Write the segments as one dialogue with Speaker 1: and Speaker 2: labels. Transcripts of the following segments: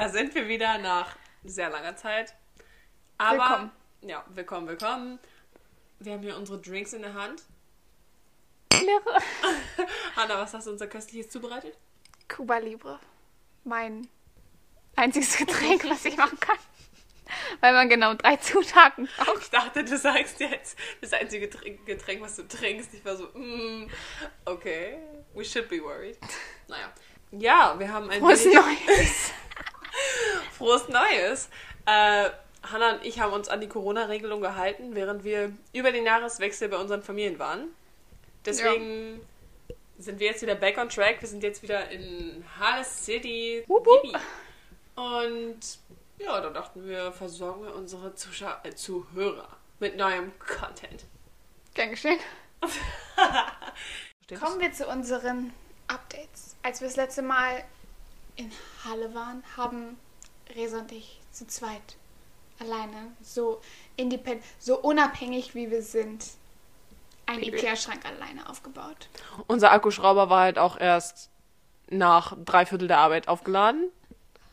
Speaker 1: Da sind wir wieder nach sehr langer Zeit. Aber,
Speaker 2: Willkommen.
Speaker 1: Ja, willkommen, willkommen. Wir haben hier unsere Drinks in der Hand.
Speaker 2: Leere.
Speaker 1: Hanna, was hast du unser köstliches zubereitet?
Speaker 2: Cuba Libre. Mein einziges Getränk, was ich machen kann. Weil man genau drei Zutaten braucht.
Speaker 1: Ich dachte, du sagst jetzt das einzige Getränk, was du trinkst. Ich war so, mm, okay, we should be worried. Naja. Ja, wir haben ein
Speaker 2: Was Neues.
Speaker 1: Frohes Neues. Äh, Hanna und ich haben uns an die Corona-Regelung gehalten, während wir über den Jahreswechsel bei unseren Familien waren. Deswegen sind wir jetzt wieder back on track. Wir sind jetzt wieder in Halle City.
Speaker 2: Wup, wup.
Speaker 1: Yippie. Und ja, da dachten wir, versorgen wir unsere Zuschauer, äh, Zuhörer mit neuem Content.
Speaker 2: Gern geschehen. Kommen wir zu unseren Updates. Als wir das letzte Mal in Halle waren, haben Resa und ich zu zweit alleine, so independent, so unabhängig wie wir sind, einen. Ikea-Schrank alleine aufgebaut.
Speaker 1: Unser Akkuschrauber war halt auch erst nach drei Viertel der Arbeit aufgeladen.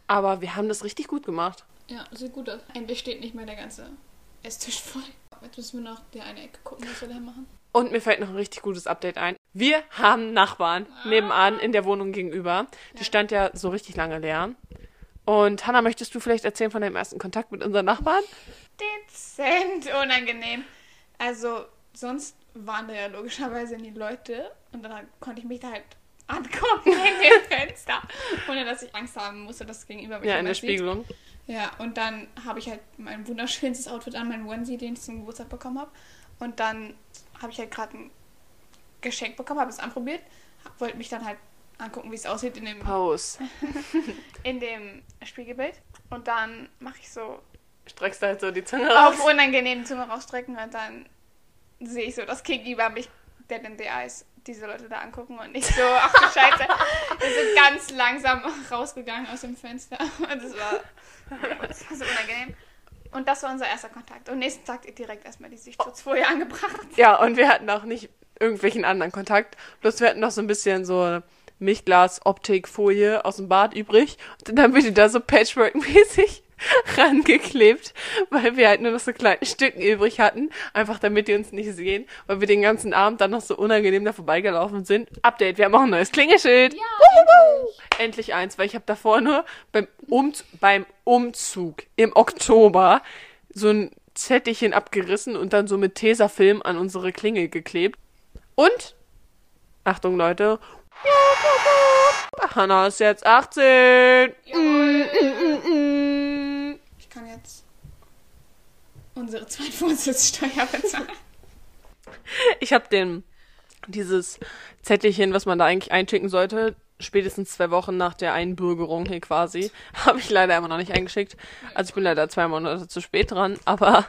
Speaker 1: Aber wir haben das richtig gut gemacht.
Speaker 2: Ja, sieht gut aus. Endlich steht nicht mehr der ganze Esstisch voll. Jetzt müssen wir noch die eine Ecke gucken, was wir da machen.
Speaker 1: Und mir fällt noch ein richtig gutes Update ein. Wir haben Nachbarn nebenan in der Wohnung gegenüber. Die stand ja so richtig lange leer. Und Hanna, möchtest du vielleicht erzählen von deinem ersten Kontakt mit unseren Nachbarn?
Speaker 2: Dezent unangenehm. Also, sonst waren da ja logischerweise nie Leute. Und dann konnte ich mich da halt angucken in dem Fenster. Ohne dass ich Angst haben musste, dass das Gegenüber mich
Speaker 1: Ja, in der
Speaker 2: sieht.
Speaker 1: Spiegelung.
Speaker 2: Ja, und dann habe ich halt mein wunderschönstes Outfit an, mein Onesie, den ich zum Geburtstag bekommen habe. Und dann habe ich halt gerade ein Geschenk bekommen, habe es anprobiert, wollte mich dann halt angucken, wie es aussieht in dem,
Speaker 1: Pause.
Speaker 2: in dem Spiegelbild. Und dann mache ich so
Speaker 1: Streckst du halt so die Zunge raus.
Speaker 2: auf unangenehmen Zunge rausstrecken und dann sehe ich so das Gegenüber mich dead in the eyes diese Leute da angucken und ich so, ach du Scheiße, wir sind ganz langsam rausgegangen aus dem Fenster und das war, das war so unangenehm. Und das war unser erster Kontakt. Und nächsten Tag direkt erstmal die Sichtschutzfolie angebracht.
Speaker 1: Ja, und wir hatten auch nicht irgendwelchen anderen Kontakt. Bloß wir hatten noch so ein bisschen so Milchglas-Optikfolie aus dem Bad übrig. Und dann haben wir die da so Patchwork-mäßig rangeklebt, weil wir halt nur noch so kleine Stücken übrig hatten. Einfach damit die uns nicht sehen, weil wir den ganzen Abend dann noch so unangenehm da vorbeigelaufen sind. Update, wir haben auch ein neues Klingelschild.
Speaker 2: Ja,
Speaker 1: Endlich eins, weil ich habe davor nur beim, Umz beim Umzug im Oktober so ein Zettelchen abgerissen und dann so mit Tesafilm an unsere Klingel geklebt. Und, Achtung Leute, Hannah ist jetzt 18. Mm, mm, mm, mm.
Speaker 2: Ich kann jetzt unsere Zweitwohnsitzsteuer bezahlen.
Speaker 1: Ich habe den dieses Zettelchen, was man da eigentlich einschicken sollte, spätestens zwei Wochen nach der Einbürgerung hier quasi, habe ich leider immer noch nicht eingeschickt. Also ich bin leider zwei Monate zu spät dran, aber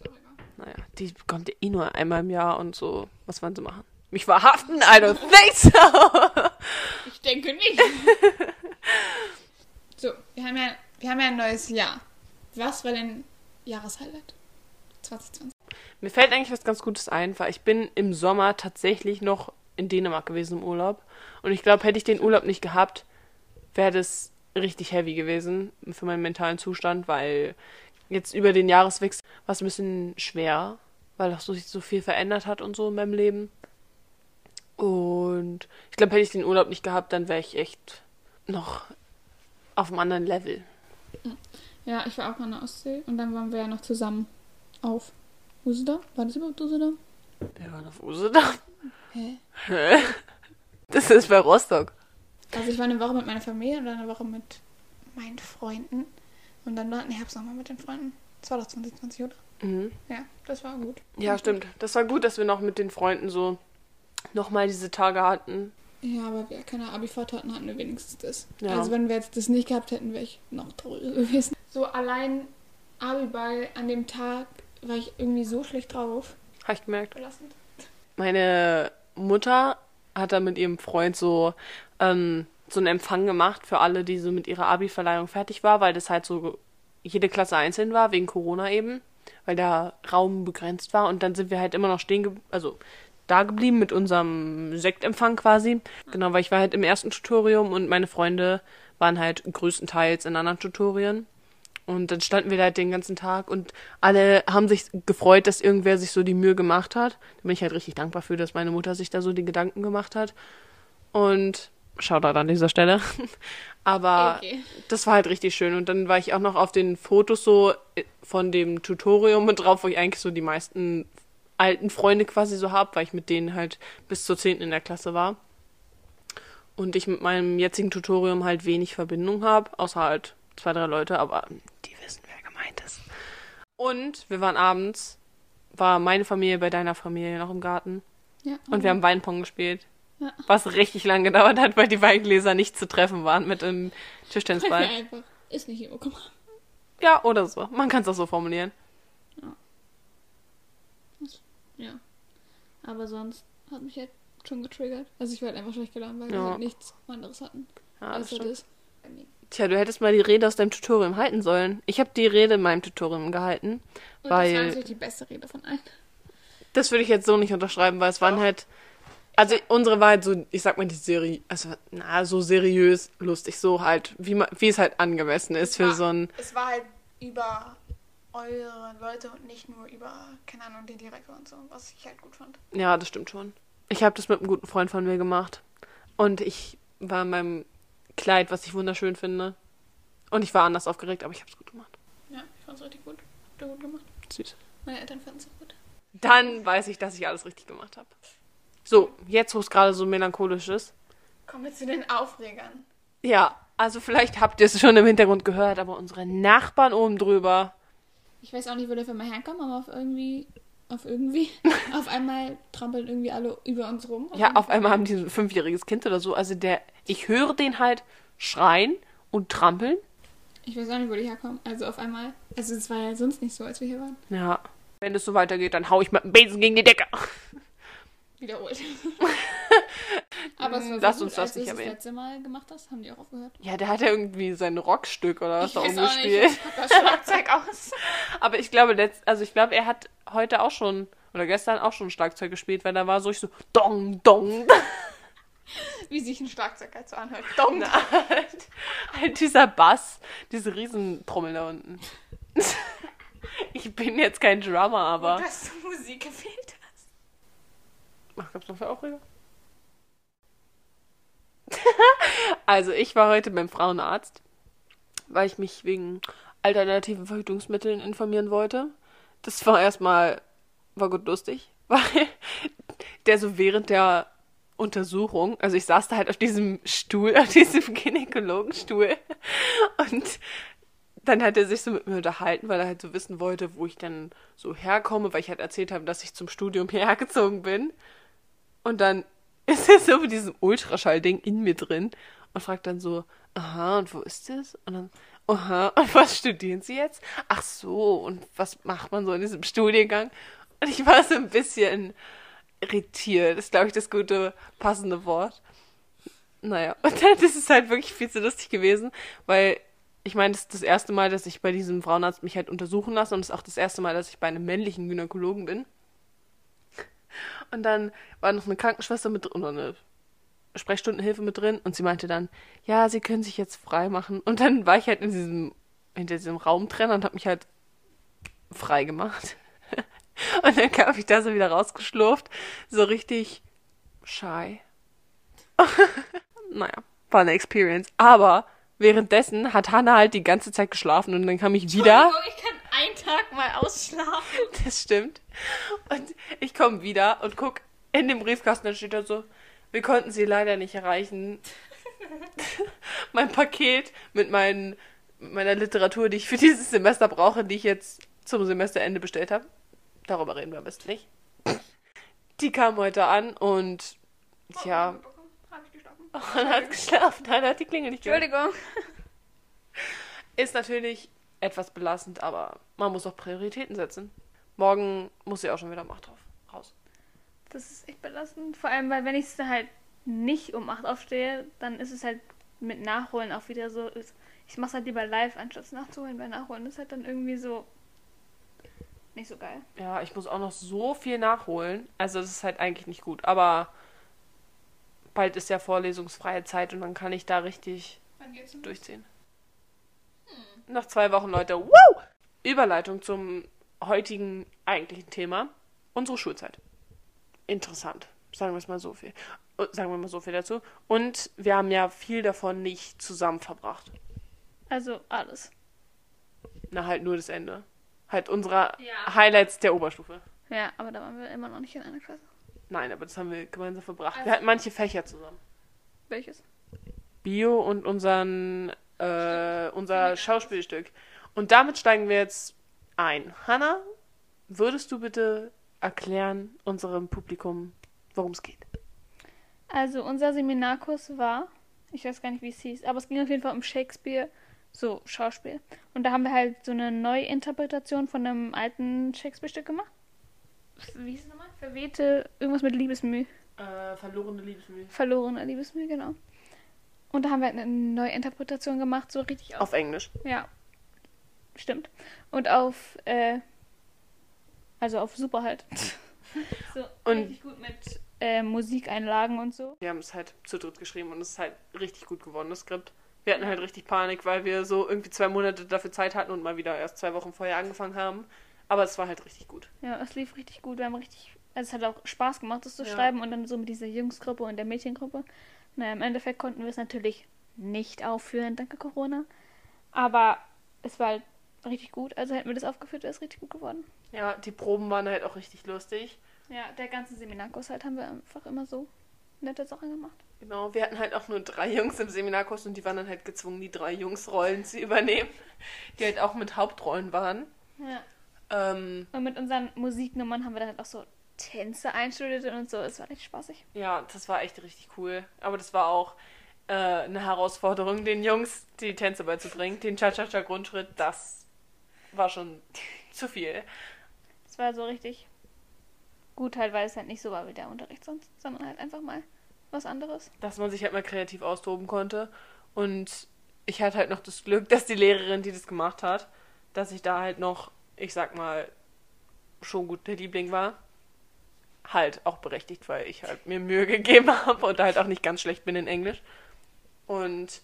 Speaker 2: egal.
Speaker 1: naja, die kommt ja eh nur einmal im Jahr und so. Was wollen sie machen? Mich verhaften? I don't think so.
Speaker 2: Ich denke nicht. so, wir haben, ja, wir haben ja ein neues Jahr. Was war denn Jahreshighlight 2020?
Speaker 1: Mir fällt eigentlich was ganz Gutes ein, weil ich bin im Sommer tatsächlich noch in Dänemark gewesen im Urlaub. Und ich glaube, hätte ich den Urlaub nicht gehabt, wäre das richtig heavy gewesen für meinen mentalen Zustand, weil jetzt über den Jahreswechsel war es ein bisschen schwer, weil auch so sich so viel verändert hat und so in meinem Leben. Und ich glaube, hätte ich den Urlaub nicht gehabt, dann wäre ich echt noch auf einem anderen Level.
Speaker 2: Ja, ich war auch mal in der Ostsee und dann waren wir ja noch zusammen auf Usedom. War das überhaupt Usedom?
Speaker 1: Wir waren auf Usedom.
Speaker 2: Hä?
Speaker 1: Das ist bei Rostock.
Speaker 2: Also ich war eine Woche mit meiner Familie und dann eine Woche mit meinen Freunden. Und dann war ein Herbst nochmal mit den Freunden. Das war doch 2020, oder?
Speaker 1: Mhm.
Speaker 2: Ja, das war gut.
Speaker 1: Ja, stimmt. Das war gut, dass wir noch mit den Freunden so nochmal diese Tage hatten.
Speaker 2: Ja, aber wir keine Abifahrt hatten, hatten wir wenigstens das.
Speaker 1: Ja.
Speaker 2: Also wenn wir jetzt das nicht gehabt hätten, wäre ich noch trauriger gewesen. So allein Abiball an dem Tag war ich irgendwie so schlecht drauf.
Speaker 1: Habe ich gemerkt.
Speaker 2: Belastend.
Speaker 1: Meine Mutter hat da mit ihrem Freund so, ähm, so einen Empfang gemacht für alle, die so mit ihrer Abi-Verleihung fertig war, weil das halt so jede Klasse einzeln war, wegen Corona eben, weil da Raum begrenzt war. Und dann sind wir halt immer noch stehen geblieben, also da geblieben mit unserem Sektempfang quasi. Genau, weil ich war halt im ersten Tutorium und meine Freunde waren halt größtenteils in anderen Tutorien. Und dann standen wir da halt den ganzen Tag und alle haben sich gefreut, dass irgendwer sich so die Mühe gemacht hat. Da bin ich halt richtig dankbar für, dass meine Mutter sich da so die Gedanken gemacht hat. Und Shoutout an dieser Stelle. Aber
Speaker 2: Okay.
Speaker 1: das war halt richtig schön. Und dann war ich auch noch auf den Fotos so äh, von dem Tutorium mit drauf, wo ich eigentlich so die meisten alten Freunde quasi so habe, weil ich mit denen halt bis zur 10. in der Klasse war. Und ich mit meinem jetzigen Tutorium halt wenig Verbindung habe, außer halt zwei, drei Leute, aber die wissen, wer gemeint ist. Und wir waren abends, war meine Familie bei deiner Familie noch im Garten.
Speaker 2: Ja.
Speaker 1: Und wir haben Weinpong gespielt.
Speaker 2: Ja.
Speaker 1: Was richtig lang gedauert hat, weil die Weingläser nicht zu treffen waren mit dem Tischtennisball.
Speaker 2: einfach. Ist nicht hinbekommen.
Speaker 1: Ja, oder so. Man kann es auch so formulieren.
Speaker 2: Ja. Aber sonst hat mich halt schon getriggert. Also ich war halt einfach schlecht gelaunt, weil wir
Speaker 1: Ja.
Speaker 2: halt nichts anderes hatten.
Speaker 1: Ja, das
Speaker 2: außer das.
Speaker 1: Tja, du hättest mal die Rede aus deinem Tutorium halten sollen. Ich habe die Rede in meinem Tutorium gehalten.
Speaker 2: Und das war
Speaker 1: Weil-
Speaker 2: natürlich die beste Rede von allen.
Speaker 1: Das würde ich jetzt so nicht unterschreiben, weil es waren halt. Also unsere war halt so, ich sag mal, die Serie, also na, so seriös, lustig, so halt, wie man, wie es halt angemessen ist für
Speaker 2: Ja.
Speaker 1: so ein.
Speaker 2: Es war halt über eure Leute und nicht nur über, keine Ahnung, den Direktor und so, was ich halt gut fand.
Speaker 1: Ja, das stimmt schon. Ich habe das mit einem guten Freund von mir gemacht. Und ich war in meinem Kleid, was ich wunderschön finde. Und ich war anders aufgeregt, aber ich habe es gut gemacht.
Speaker 2: Ja, ich fand's richtig gut. Habt ihr gut gemacht.
Speaker 1: Süß.
Speaker 2: Meine Eltern fanden es auch gut.
Speaker 1: Dann weiß ich, dass ich alles richtig gemacht habe. So, jetzt, wo es gerade so melancholisch ist.
Speaker 2: Kommen wir zu den Aufregern.
Speaker 1: Ja, also vielleicht habt ihr es schon im Hintergrund gehört, aber unsere Nachbarn oben drüber.
Speaker 2: Ich weiß auch nicht, wo der Firma herkommt, aber auf irgendwie, auf irgendwie, auf einmal trampeln irgendwie alle über uns rum.
Speaker 1: Ja, auf einmal haben die so ein fünfjähriges Kind oder so. Also der, ich höre den halt schreien und trampeln.
Speaker 2: Ich weiß auch nicht, wo die herkommen. Also auf einmal, also es war ja sonst nicht so, als wir hier waren.
Speaker 1: Ja. Wenn es so weitergeht, dann hau ich mit dem Besen gegen die Decke.
Speaker 2: Wiederholt. aber es war
Speaker 1: Lass
Speaker 2: so
Speaker 1: uns
Speaker 2: gut,
Speaker 1: das
Speaker 2: als
Speaker 1: nicht erwähnen.
Speaker 2: das letzte Mal gemacht hast, haben die auch aufgehört.
Speaker 1: Ja, der hat ja irgendwie sein Rockstück oder was da
Speaker 2: ich weiß
Speaker 1: oben
Speaker 2: auch
Speaker 1: gespielt.
Speaker 2: nicht, ich pack das Schlagzeug aus.
Speaker 1: Aber ich glaube, letzt, also ich glaube, er hat heute auch schon oder gestern auch schon Schlagzeug gespielt, weil da war so ich so Dong Dong.
Speaker 2: Wie sich ein Schlagzeug halt so anhört. Dong.
Speaker 1: halt, halt dieser Bass, diese Riesentrommel da unten. Ich bin jetzt kein Drummer, aber.
Speaker 2: Dass du Musik gewählt hast.
Speaker 1: Ach, gab's noch für Aufreger? also, ich war heute beim Frauenarzt, weil ich mich wegen alternativen Verhütungsmitteln informieren wollte. Das war erstmal, war gut lustig, weil der so während der Untersuchung, also ich saß da halt auf diesem Stuhl, auf diesem Gynäkologenstuhl und dann hat er sich so mit mir unterhalten, weil er halt so wissen wollte, wo ich dann so herkomme, weil ich halt erzählt habe, dass ich zum Studium hierher gezogen bin. Und dann ist er so mit diesem Ultraschallding in mir drin und fragt dann so, aha, und wo ist das? Und dann, aha, und was studieren Sie jetzt? Ach so, und was macht man so in diesem Studiengang? Und ich war so ein bisschen irritiert, ist, glaube ich, das gute, passende Wort. Naja, und dann ist es halt wirklich viel zu lustig gewesen, weil ich meine, das ist das erste Mal, dass ich bei diesem Frauenarzt mich halt untersuchen lasse und es ist auch das erste Mal, dass ich bei einem männlichen Gynäkologen bin. Und dann war noch eine Krankenschwester mit drin, oder eine Sprechstundenhilfe mit drin und sie meinte dann, ja, sie können sich jetzt frei machen. Und dann war ich halt in diesem, hinter diesem Raumtrenner und habe mich halt frei gemacht. Und dann kam ich da so wieder rausgeschlurft, so richtig shy. naja, war eine Experience. Aber währenddessen hat Hannah halt die ganze Zeit geschlafen und dann kam ich wieder.
Speaker 2: Ich kann einen Tag mal ausschlafen.
Speaker 1: Das stimmt. Und ich komme wieder und guck in dem Briefkasten, da steht da so, wir konnten sie leider nicht erreichen. mein Paket mit, meinen, meiner Literatur, die ich für dieses Semester brauche, die ich jetzt zum Semesterende bestellt habe. Darüber reden wir am besten nicht. Die kam heute an und ja, man hat geschlafen, dann hat die Klingel nicht gehört.
Speaker 2: Entschuldigung.
Speaker 1: Ist natürlich etwas belastend, aber man muss auch Prioritäten setzen. Morgen muss sie auch schon wieder um 8 drauf raus.
Speaker 2: Das ist echt belastend. Vor allem, weil wenn ich halt nicht um 8 aufstehe, dann ist es halt mit Nachholen auch wieder so. Ich mach's halt lieber live, anstatt nachzuholen, weil Nachholen ist halt dann irgendwie so.
Speaker 3: nicht so geil.
Speaker 1: Ja, ich muss auch noch so viel nachholen. Also das ist halt eigentlich nicht gut. Aber bald ist ja vorlesungsfreie Zeit und dann kann ich da richtig durchziehen. Noch zwei Wochen, Leute. Woo! Überleitung zum heutigen eigentlichen Thema. Unsere Schulzeit. Interessant. Sagen wir es mal so viel. äh, Sagen wir mal so viel dazu. Und wir haben ja viel davon nicht zusammen verbracht.
Speaker 3: Also alles.
Speaker 1: Na, halt nur das Ende. Halt unserer
Speaker 3: Ja.
Speaker 1: Highlights der Oberstufe.
Speaker 3: Ja, aber da waren wir immer noch nicht in einer Klasse.
Speaker 1: Nein, aber das haben wir gemeinsam verbracht.
Speaker 3: Also-
Speaker 1: wir hatten manche Fächer zusammen.
Speaker 3: Welches?
Speaker 1: Bio und unseren, äh, unser Schauspielstück. Und damit steigen wir jetzt ein. Hanna, würdest du bitte erklären unserem Publikum, worum es geht?
Speaker 3: Also unser Seminarkurs war, ich weiß gar nicht, wie es hieß, aber es ging auf jeden Fall um Shakespeare, so Schauspiel. Und da haben wir halt so eine Neuinterpretation von einem alten Shakespeare-Stück gemacht. Wie hieß es nochmal? Verwehte, irgendwas mit Liebesmüh.
Speaker 1: Äh, verlorene Liebesmühe.
Speaker 3: Verlorene Liebesmüh, genau. Und da haben wir halt eine Neuinterpretation gemacht, so richtig auf.
Speaker 1: Auf Englisch.
Speaker 3: Ja, stimmt. Und auf, äh, also auf Super halt. so
Speaker 1: Und-
Speaker 3: richtig gut mit äh, Musikeinlagen und so.
Speaker 1: Wir haben es halt zu dritt geschrieben und es ist halt richtig gut geworden, das Skript. Wir hatten halt richtig Panik, weil wir so irgendwie zwei Monate dafür Zeit hatten und mal wieder erst zwei Wochen vorher angefangen haben. Aber es war halt richtig gut.
Speaker 3: Ja, es lief richtig gut. Wir haben richtig, also es hat auch Spaß gemacht, das zu
Speaker 1: Ja.
Speaker 3: schreiben und dann so mit dieser Jungsgruppe und der Mädchengruppe. Naja, im Endeffekt konnten wir es natürlich nicht aufführen, danke Corona. Aber es war halt richtig gut. Also hätten wir das aufgeführt, wäre es richtig gut geworden.
Speaker 1: Ja, die Proben waren halt auch richtig lustig.
Speaker 3: Ja, der ganze Seminarkurs halt haben wir einfach immer so nette Sachen gemacht.
Speaker 1: Genau, wir hatten halt auch nur drei Jungs im Seminarkurs und die waren dann halt gezwungen, die drei Jungsrollen zu übernehmen, die halt auch mit Hauptrollen waren.
Speaker 3: Ja.
Speaker 1: Ähm,
Speaker 3: Und mit unseren Musiknummern haben wir dann halt auch so Tänze einstudiert und so. Es war echt spaßig.
Speaker 1: ja, das war echt richtig cool. Aber das war auch äh, eine Herausforderung, den Jungs die Tänze beizubringen. Den Cha-Cha-Cha-Grundschritt, das war schon zu viel.
Speaker 3: Es war so richtig gut halt, weil es halt nicht so war wie der Unterricht sonst, sondern halt einfach mal was anderes.
Speaker 1: Dass man sich halt mal kreativ austoben konnte. Und ich hatte halt noch das Glück, dass die Lehrerin, die das gemacht hat, dass ich da halt noch, ich sag mal, schon gut der Liebling war. Halt auch berechtigt, weil ich halt mir Mühe gegeben habe und halt auch nicht ganz schlecht bin in Englisch. Und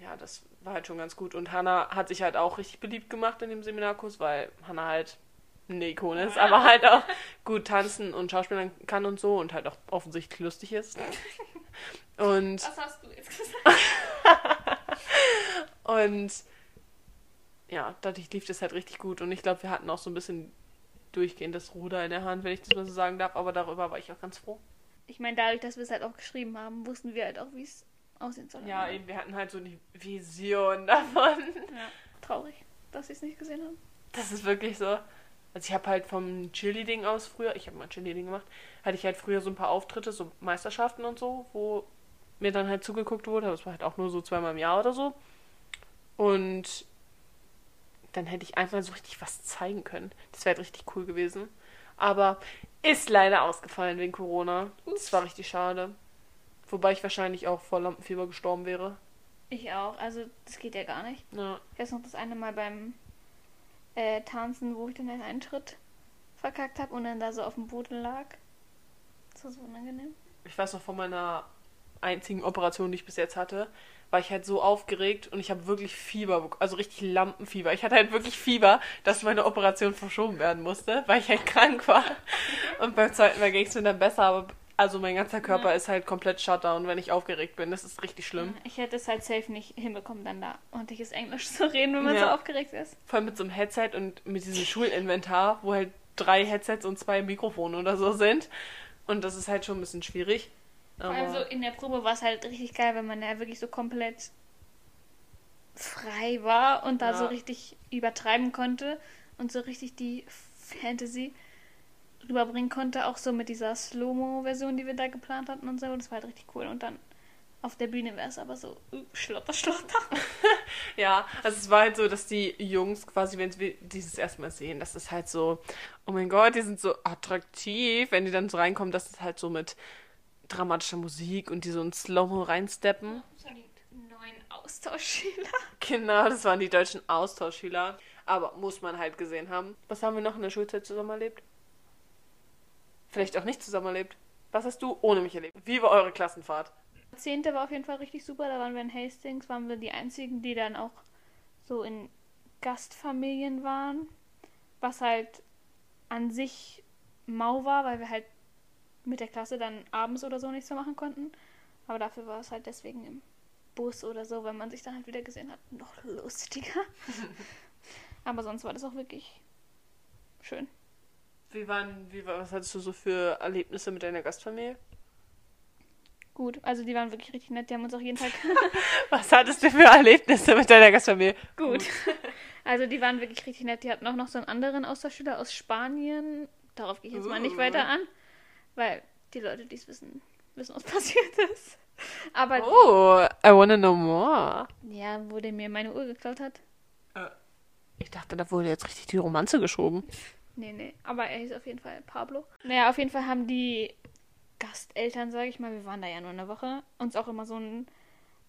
Speaker 1: ja, das war halt schon ganz gut. Und Hannah hat sich halt auch richtig beliebt gemacht in dem Seminarkurs, weil Hannah halt eine Ikone ist, aber halt auch gut tanzen und schauspielen kann und so und halt auch offensichtlich lustig ist. Und,
Speaker 3: Was hast du jetzt gesagt?
Speaker 1: und ja, dadurch lief das halt richtig gut. Und ich glaube, wir hatten auch so ein bisschen durchgehend das Ruder in der Hand, wenn ich das mal so sagen darf. Aber darüber war ich auch ganz froh.
Speaker 3: Ich meine, dadurch, dass wir es halt auch geschrieben haben, wussten wir halt auch, wie es aussehen soll.
Speaker 1: Ja, eben, wir hatten halt so eine Vision davon.
Speaker 3: Ja. Traurig, dass sie es nicht gesehen haben.
Speaker 1: Das ist wirklich so. Also ich habe halt vom Cheerleading aus früher, ich habe mal Cheerleading gemacht, hatte ich halt früher so ein paar Auftritte, so Meisterschaften und so, wo mir dann halt zugeguckt wurde. Aber es war halt auch nur so zweimal im Jahr oder so. Und dann hätte ich einfach so richtig was zeigen können. Das wäre halt richtig cool gewesen. Aber ist leider ausgefallen wegen Corona. Das war richtig schade. Wobei ich wahrscheinlich auch vor Lampenfieber gestorben wäre.
Speaker 3: Ich auch, also das geht ja gar nicht.
Speaker 1: Ja.
Speaker 3: Ich weiß noch das eine Mal beim äh, Tanzen, wo ich dann den Eintritt verkackt habe und dann da so auf dem Boden lag. Das war so unangenehm.
Speaker 1: ich weiß noch von meiner einzigen Operation, die ich bis jetzt hatte, war ich halt so aufgeregt und ich habe wirklich Fieber, also richtig Lampenfieber. Ich hatte halt wirklich Fieber, dass meine Operation verschoben werden musste, weil ich halt krank war. Und beim zweiten Mal ging es mir dann besser, aber also mein ganzer Körper ist halt komplett Shutdown, wenn ich aufgeregt bin. Das ist richtig schlimm.
Speaker 3: Ich hätte es halt safe nicht hinbekommen, dann da ordentliches Englisch zu reden, wenn man
Speaker 1: Ja.
Speaker 3: so aufgeregt ist.
Speaker 1: Vor allem mit so einem Headset und mit diesem Schulinventar, wo halt drei Headsets und zwei Mikrofone oder so sind. Und das ist halt schon ein bisschen schwierig.
Speaker 3: Vor allem so
Speaker 1: Aber
Speaker 3: in der Probe war es halt richtig geil, wenn man ja wirklich so komplett frei war und da
Speaker 1: Ja.
Speaker 3: so richtig übertreiben konnte und so richtig die Fantasy rüberbringen konnte, auch so mit dieser Slow-Mo-Version, die wir da geplant hatten und so. Das war halt richtig cool. Und dann auf der Bühne wäre es aber so uh, schlotter, schlotter.
Speaker 1: Ja, also es war halt so, dass die Jungs quasi, wenn sie dieses erstmal sehen, das ist halt so, oh mein Gott, die sind so attraktiv, wenn die dann so reinkommen, das ist halt so mit dramatischer Musik und die so in Slow-Mo reinsteppen.
Speaker 3: So die neuen Austauschschüler.
Speaker 1: Genau, das waren die deutschen Austauschschüler. Aber muss man halt gesehen haben. Was haben wir noch in der Schulzeit zusammen erlebt? Vielleicht auch nicht zusammen erlebt. Was hast du ohne mich erlebt? Wie war eure Klassenfahrt?
Speaker 3: Zehnte war auf jeden Fall richtig super. Da waren wir in Hastings, waren wir die einzigen, die dann auch so in Gastfamilien waren. Was halt an sich mau war, weil wir halt mit der Klasse dann abends oder so nichts mehr machen konnten. Aber dafür war es halt deswegen im Bus oder so, wenn man sich dann halt wieder gesehen hat, noch lustiger. Aber sonst war das auch wirklich schön.
Speaker 1: Wie waren, wie war, was hattest du so für Erlebnisse mit deiner Gastfamilie?
Speaker 3: Gut, also die waren wirklich richtig nett. Die haben uns auch jeden Tag.
Speaker 1: Was hattest du für Erlebnisse mit deiner Gastfamilie?
Speaker 3: Gut. Also die waren wirklich richtig nett. Die hatten auch noch so einen anderen Austauschschüler aus Spanien. Darauf gehe ich jetzt mal nicht
Speaker 1: Uh.
Speaker 3: weiter an, weil die Leute, die es wissen, wissen, was passiert ist. Aber
Speaker 1: Oh, I wanna know more.
Speaker 3: ja, wo der mir meine Uhr geklaut hat.
Speaker 1: Ich dachte, da wurde jetzt richtig die Romanze geschoben.
Speaker 3: Nee, nee. Aber er hieß auf jeden Fall Pablo. Naja, auf jeden Fall haben die Gasteltern, sage ich mal, wir waren da ja nur eine Woche, uns auch immer so ein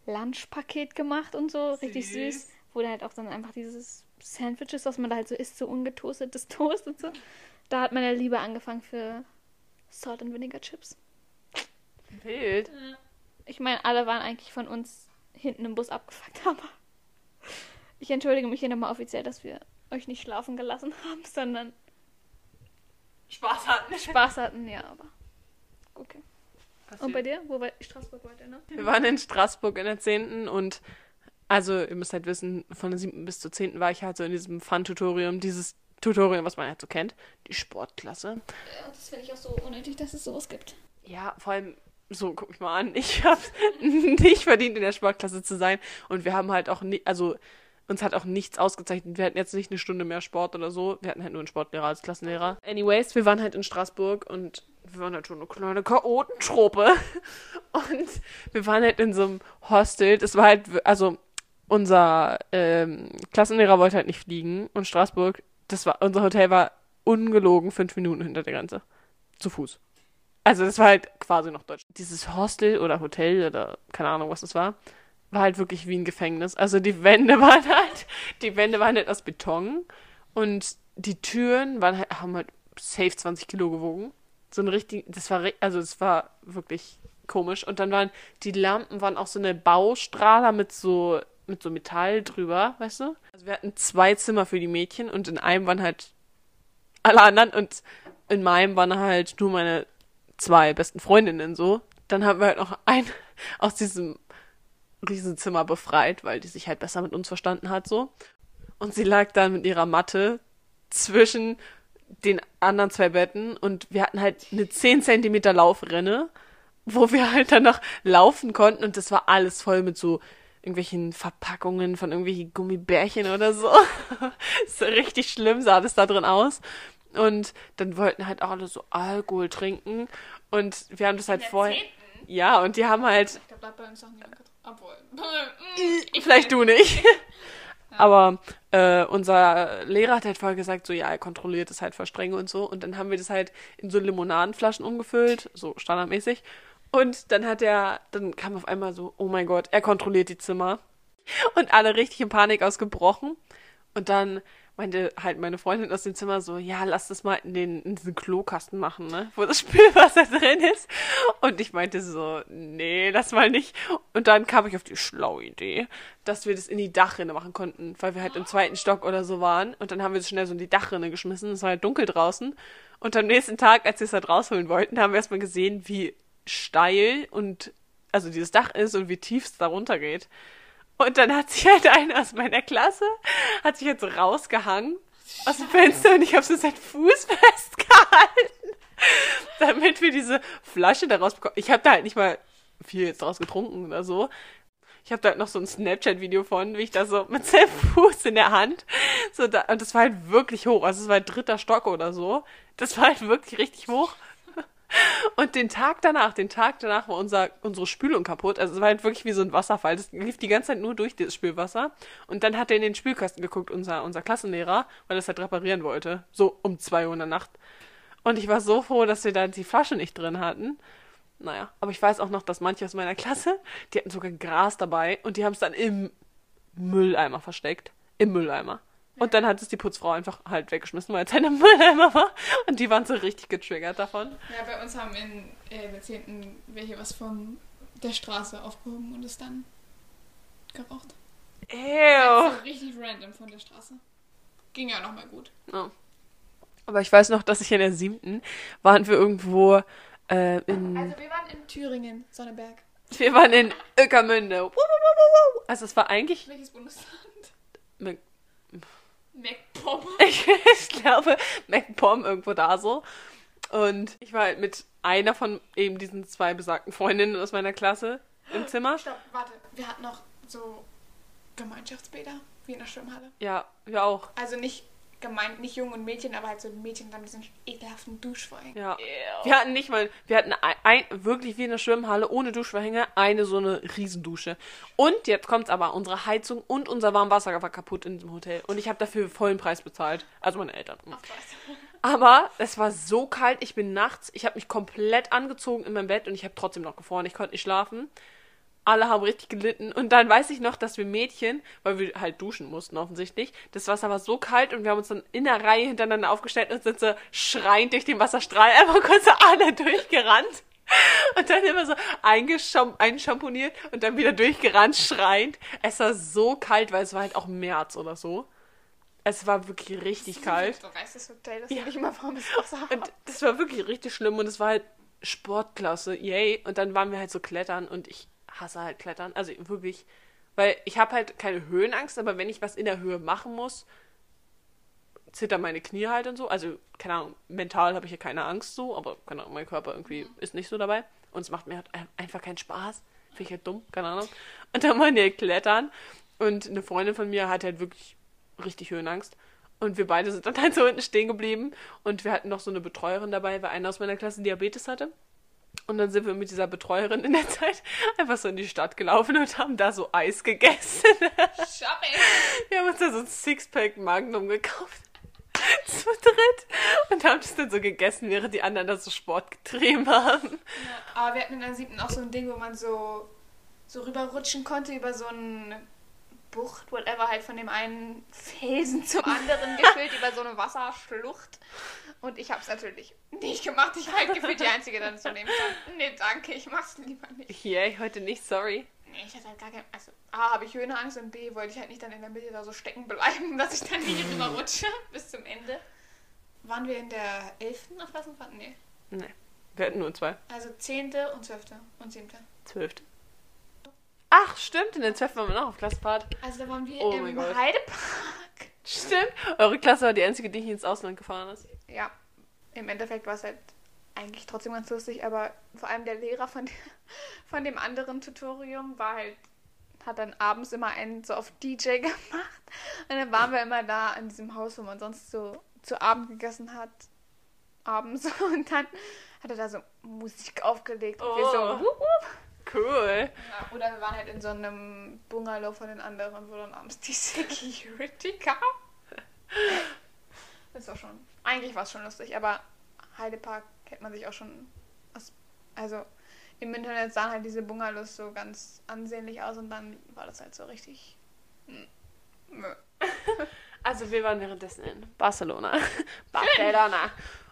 Speaker 3: Lunchpaket gemacht und so. Richtig
Speaker 1: Süß.
Speaker 3: süß. Wo da halt auch dann einfach dieses Sandwiches, was man da halt so isst, so ungetoastetes Toast und so. Da hat meine Liebe angefangen für Salt and Vinegar Chips.
Speaker 1: Wild.
Speaker 3: Ich meine, alle waren eigentlich von uns hinten im Bus abgefuckt, aber ich entschuldige mich hier nochmal offiziell, dass wir euch nicht schlafen gelassen haben, sondern
Speaker 1: Spaß hatten.
Speaker 3: Spaß hatten, ja, aber okay. Und bei dir? Wo war Straßburg weiter, ne?
Speaker 1: Wir waren in Straßburg in der 10. und also ihr müsst halt wissen, von der 7. bis zur 10. war ich halt so in diesem Fun-Tutorium, dieses Tutorium, was man halt so kennt, die Sportklasse.
Speaker 3: Ja, das finde ich auch so unnötig, dass es sowas gibt.
Speaker 1: Ja, vor allem, so, guck mich mal an, ich habe nicht verdient, in der Sportklasse zu sein und wir haben halt auch nicht, also uns hat auch nichts ausgezeichnet. Wir hatten jetzt nicht eine Stunde mehr Sport oder so. Wir hatten halt nur einen Sportlehrer als Klassenlehrer. Anyways, wir waren halt in Straßburg und wir waren halt schon eine kleine Chaotentruppe. Und wir waren halt in so einem Hostel. Das war halt, also unser ähm, Klassenlehrer wollte halt nicht fliegen und Straßburg, das war, unser Hotel war ungelogen fünf Minuten hinter der Grenze. Zu Fuß. Also das war halt quasi noch Deutsch. Dieses Hostel oder Hotel oder keine Ahnung, was das war, war halt wirklich wie ein Gefängnis. Also die Wände waren halt, die Wände waren halt aus Beton und die Türen waren halt, haben halt safe 20 Kilo gewogen. So ein richtig, das war, also das war wirklich komisch. Und dann waren, die Lampen waren auch so eine Baustrahler mit so, mit so Metall drüber, weißt du? Also wir hatten zwei Zimmer für die Mädchen und in einem waren halt alle anderen und in meinem waren halt nur meine zwei besten Freundinnen so. Dann haben wir halt noch einen aus diesem Riesenzimmer befreit, weil die sich halt besser mit uns verstanden hat so. Und sie lag dann mit ihrer Matte zwischen den anderen zwei Betten und wir hatten halt eine 10 Zentimeter Laufrinne, wo wir halt dann noch laufen konnten und das war alles voll mit so irgendwelchen Verpackungen von irgendwelchen Gummibärchen oder so. so richtig schlimm sah das da drin aus. Und dann wollten halt auch alle so Alkohol trinken und wir haben das halt vorher. Ja, und die haben halt
Speaker 3: Ich glaube, da hat bei uns auch niemand. Obwohl.
Speaker 1: Vielleicht du nicht. Aber äh, unser Lehrer hat halt vorher gesagt, so ja, er kontrolliert es halt voll streng und so. Und dann haben wir das halt in so Limonadenflaschen umgefüllt, so standardmäßig. Und dann hat er, dann kam auf einmal so, oh mein Gott, er kontrolliert die Zimmer. Und alle richtig in Panik ausgebrochen. Und dann meinte halt meine Freundin aus dem Zimmer so, ja, lass das mal in den in diesen Klokasten machen, ne, wo das Spülwasser drin ist. Und ich meinte so, nee, lass mal nicht. Und dann kam ich auf die schlaue Idee, dass wir das in die Dachrinne machen konnten, weil wir halt im zweiten Stock oder so waren. Und dann haben wir es schnell so in die Dachrinne geschmissen. Es war halt dunkel draußen. Und am nächsten Tag, als wir es halt rausholen wollten, haben wir erstmal gesehen, wie steil und also dieses Dach ist und wie tief es da runtergeht. Und dann hat sich halt einer aus meiner Klasse, hat sich halt so rausgehangen aus dem Fenster und ich habe so seinen Fuß festgehalten, damit wir diese Flasche da rausbekommen. Ich habe da halt nicht mal viel jetzt draus getrunken oder so. Ich habe da halt noch so ein Snapchat-Video von, wie ich da so mit seinem Fuß in der Hand, so da, und das war halt wirklich hoch, also es war halt dritter Stock oder so. Das war halt wirklich richtig hoch. Und den Tag danach, den Tag danach war unser, unsere Spülung kaputt. Also es war halt wirklich wie so ein Wasserfall. Das lief die ganze Zeit nur durch das Spülwasser. Und dann hat er in den Spülkasten geguckt, unser, unser Klassenlehrer, weil er es halt reparieren wollte. So um zwei Uhr in der Nacht. Und ich war so froh, dass wir da die Flasche nicht drin hatten. Naja, aber ich weiß auch noch, dass manche aus meiner Klasse, die hatten sogar Gras dabei und die haben es dann im Mülleimer versteckt. Im Mülleimer. Und dann hat es die Putzfrau einfach halt weggeschmissen, weil es eine Mülleimer war. Und die waren so richtig getriggert davon.
Speaker 2: Ja, bei uns haben in äh, der 10. welche was von der Straße aufgehoben und es dann geraucht.
Speaker 1: Ew.
Speaker 2: So richtig random von der Straße. Ging ja nochmal gut.
Speaker 1: Ja. Aber ich weiß noch, dass ich in der siebten waren wir irgendwo äh, in.
Speaker 2: Also wir waren in Thüringen, Sonneberg.
Speaker 1: Wir waren in Öckermünde. Also es war eigentlich.
Speaker 2: Welches Bundesland?
Speaker 1: Mac-
Speaker 2: MacPom.
Speaker 1: Ich, ich glaube, MacPom irgendwo da so. Und ich war halt mit einer von eben diesen zwei besagten Freundinnen aus meiner Klasse im Zimmer.
Speaker 2: Stopp, warte. Wir hatten noch so Gemeinschaftsbäder, wie in der Schwimmhalle.
Speaker 1: Ja, wir auch.
Speaker 2: Also nicht gemeint, nicht Jungen und Mädchen, aber halt so Mädchen dann diesen ekelhaften Duschvorhängen.
Speaker 1: Ja. Wir hatten nicht mal, wir hatten ein, ein, wirklich wie in der Schwimmhalle ohne Duschverhänge eine so eine Riesendusche. Und jetzt kommt's aber, unsere Heizung und unser Warmwasser war kaputt in diesem Hotel. Und ich habe dafür vollen Preis bezahlt. Also meine Eltern.
Speaker 2: Ach was.
Speaker 1: Aber es war so kalt, ich bin nachts, ich habe mich komplett angezogen in meinem Bett und ich habe trotzdem noch gefroren, ich konnte nicht schlafen. Alle haben richtig gelitten. Und dann weiß ich noch, dass wir Mädchen, weil wir halt duschen mussten offensichtlich, das Wasser war so kalt und wir haben uns dann in der Reihe hintereinander aufgestellt und sind so schreiend durch den Wasserstrahl einfach kurz alle durchgerannt. Und dann immer so einschamponiert und dann wieder durchgerannt, schreiend. Es war so kalt, weil es war halt auch März oder so. Es war wirklich richtig kalt.
Speaker 2: So reißt das Hotel, das
Speaker 1: Ja.
Speaker 2: nicht immer warmes Wasser.
Speaker 1: Und das war wirklich richtig schlimm und es war halt Sportklasse, yay. Und dann waren wir halt so klettern und ich hasse halt Klettern. Also wirklich, weil ich habe halt keine Höhenangst, aber wenn ich was in der Höhe machen muss, zittern meine Knie halt und so. Also, keine Ahnung, mental habe ich ja keine Angst so, aber keine Ahnung, mein Körper irgendwie ist nicht so dabei. Und es macht mir halt ein- einfach keinen Spaß. Finde ich halt dumm, keine Ahnung. Und dann wollen wir klettern und eine Freundin von mir hat halt wirklich richtig Höhenangst. Und wir beide sind dann halt so hinten stehen geblieben. Und wir hatten noch so eine Betreuerin dabei, weil einer aus meiner Klasse Diabetes hatte. Und dann sind wir mit dieser Betreuerin in der Zeit einfach so in die Stadt gelaufen und haben da so Eis gegessen.
Speaker 2: Shopping!
Speaker 1: Wir haben uns da so ein Sixpack Magnum gekauft. Zu dritt. Und haben das dann so gegessen, während die anderen da so Sport getrieben haben.
Speaker 2: Ja, aber wir hatten in der siebten auch so ein Ding, wo man so, so rüberrutschen konnte über so eine Bucht, whatever, halt von dem einen Felsen zum anderen gefühlt, über so eine Wasserschlucht. Und ich hab's natürlich nicht gemacht. Ich war halt gefühlt die Einzige, die dann so stand. Nee, danke, ich mach's lieber nicht.
Speaker 1: Yay, heute nicht, sorry.
Speaker 2: Nee, ich hatte halt gar kein. Also, A, habe ich Höhenangst und B, wollte ich halt nicht dann in der Mitte da so stecken bleiben, dass ich dann nicht rüberrutsche bis zum Ende. Waren wir in der 11. auf Klassenfahrt? Nee.
Speaker 1: Nee, wir hatten nur zwei.
Speaker 2: Also 10. und 12. und 7.
Speaker 1: Zwölfte. Ach, stimmt, in der zwölften waren wir noch auf Klassenfahrt.
Speaker 2: Also da waren wir
Speaker 1: Oh
Speaker 2: im. Heidepark.
Speaker 1: Stimmt. Eure Klasse war die einzige, die nicht ins Ausland gefahren ist.
Speaker 2: Ja, im Endeffekt war es halt eigentlich trotzdem ganz lustig, aber vor allem der Lehrer von, von dem anderen Tutorium war halt, hat dann abends immer einen so auf DJ gemacht. Und dann waren wir immer da an diesem Haus, wo man sonst so zu Abend gegessen hat. Abends. Und dann hat er da so Musik aufgelegt. Und wir so,
Speaker 1: Oh.
Speaker 2: wup, wup.
Speaker 1: Cool.
Speaker 2: Ja, oder wir waren halt in so einem Bungalow von den anderen, wo dann abends die Security kam. Das war schon. Eigentlich war es schon lustig, aber Heidepark kennt man sich auch schon. Aus, also im Internet sahen halt diese Bungalows so ganz ansehnlich aus und dann war das halt so richtig. Mö.
Speaker 1: Also wir waren währenddessen in Barcelona. Barcelona.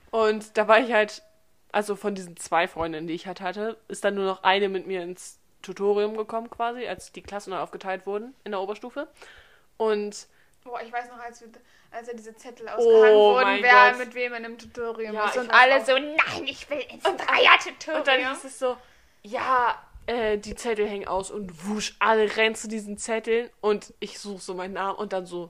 Speaker 1: Und da war ich halt, also von diesen zwei Freundinnen, die ich halt hatte, ist dann nur noch eine mit mir ins Tutorium gekommen quasi, als die Klassen neu aufgeteilt wurden in der Oberstufe. Und
Speaker 2: Boah, ich weiß noch, als, wir, als ja diese Zettel ausgehangen
Speaker 1: Oh
Speaker 2: wurden, wer
Speaker 1: Gott.
Speaker 2: mit wem in einem Tutorium
Speaker 1: Ja,
Speaker 2: ist. Und alle
Speaker 1: auch.
Speaker 2: so, nein, ich will ins Dreier-Tutorium.
Speaker 1: Und dann ist es so, ja, äh, die Zettel hängen aus und wusch, alle rennen zu diesen Zetteln und ich suche so meinen Namen und dann so,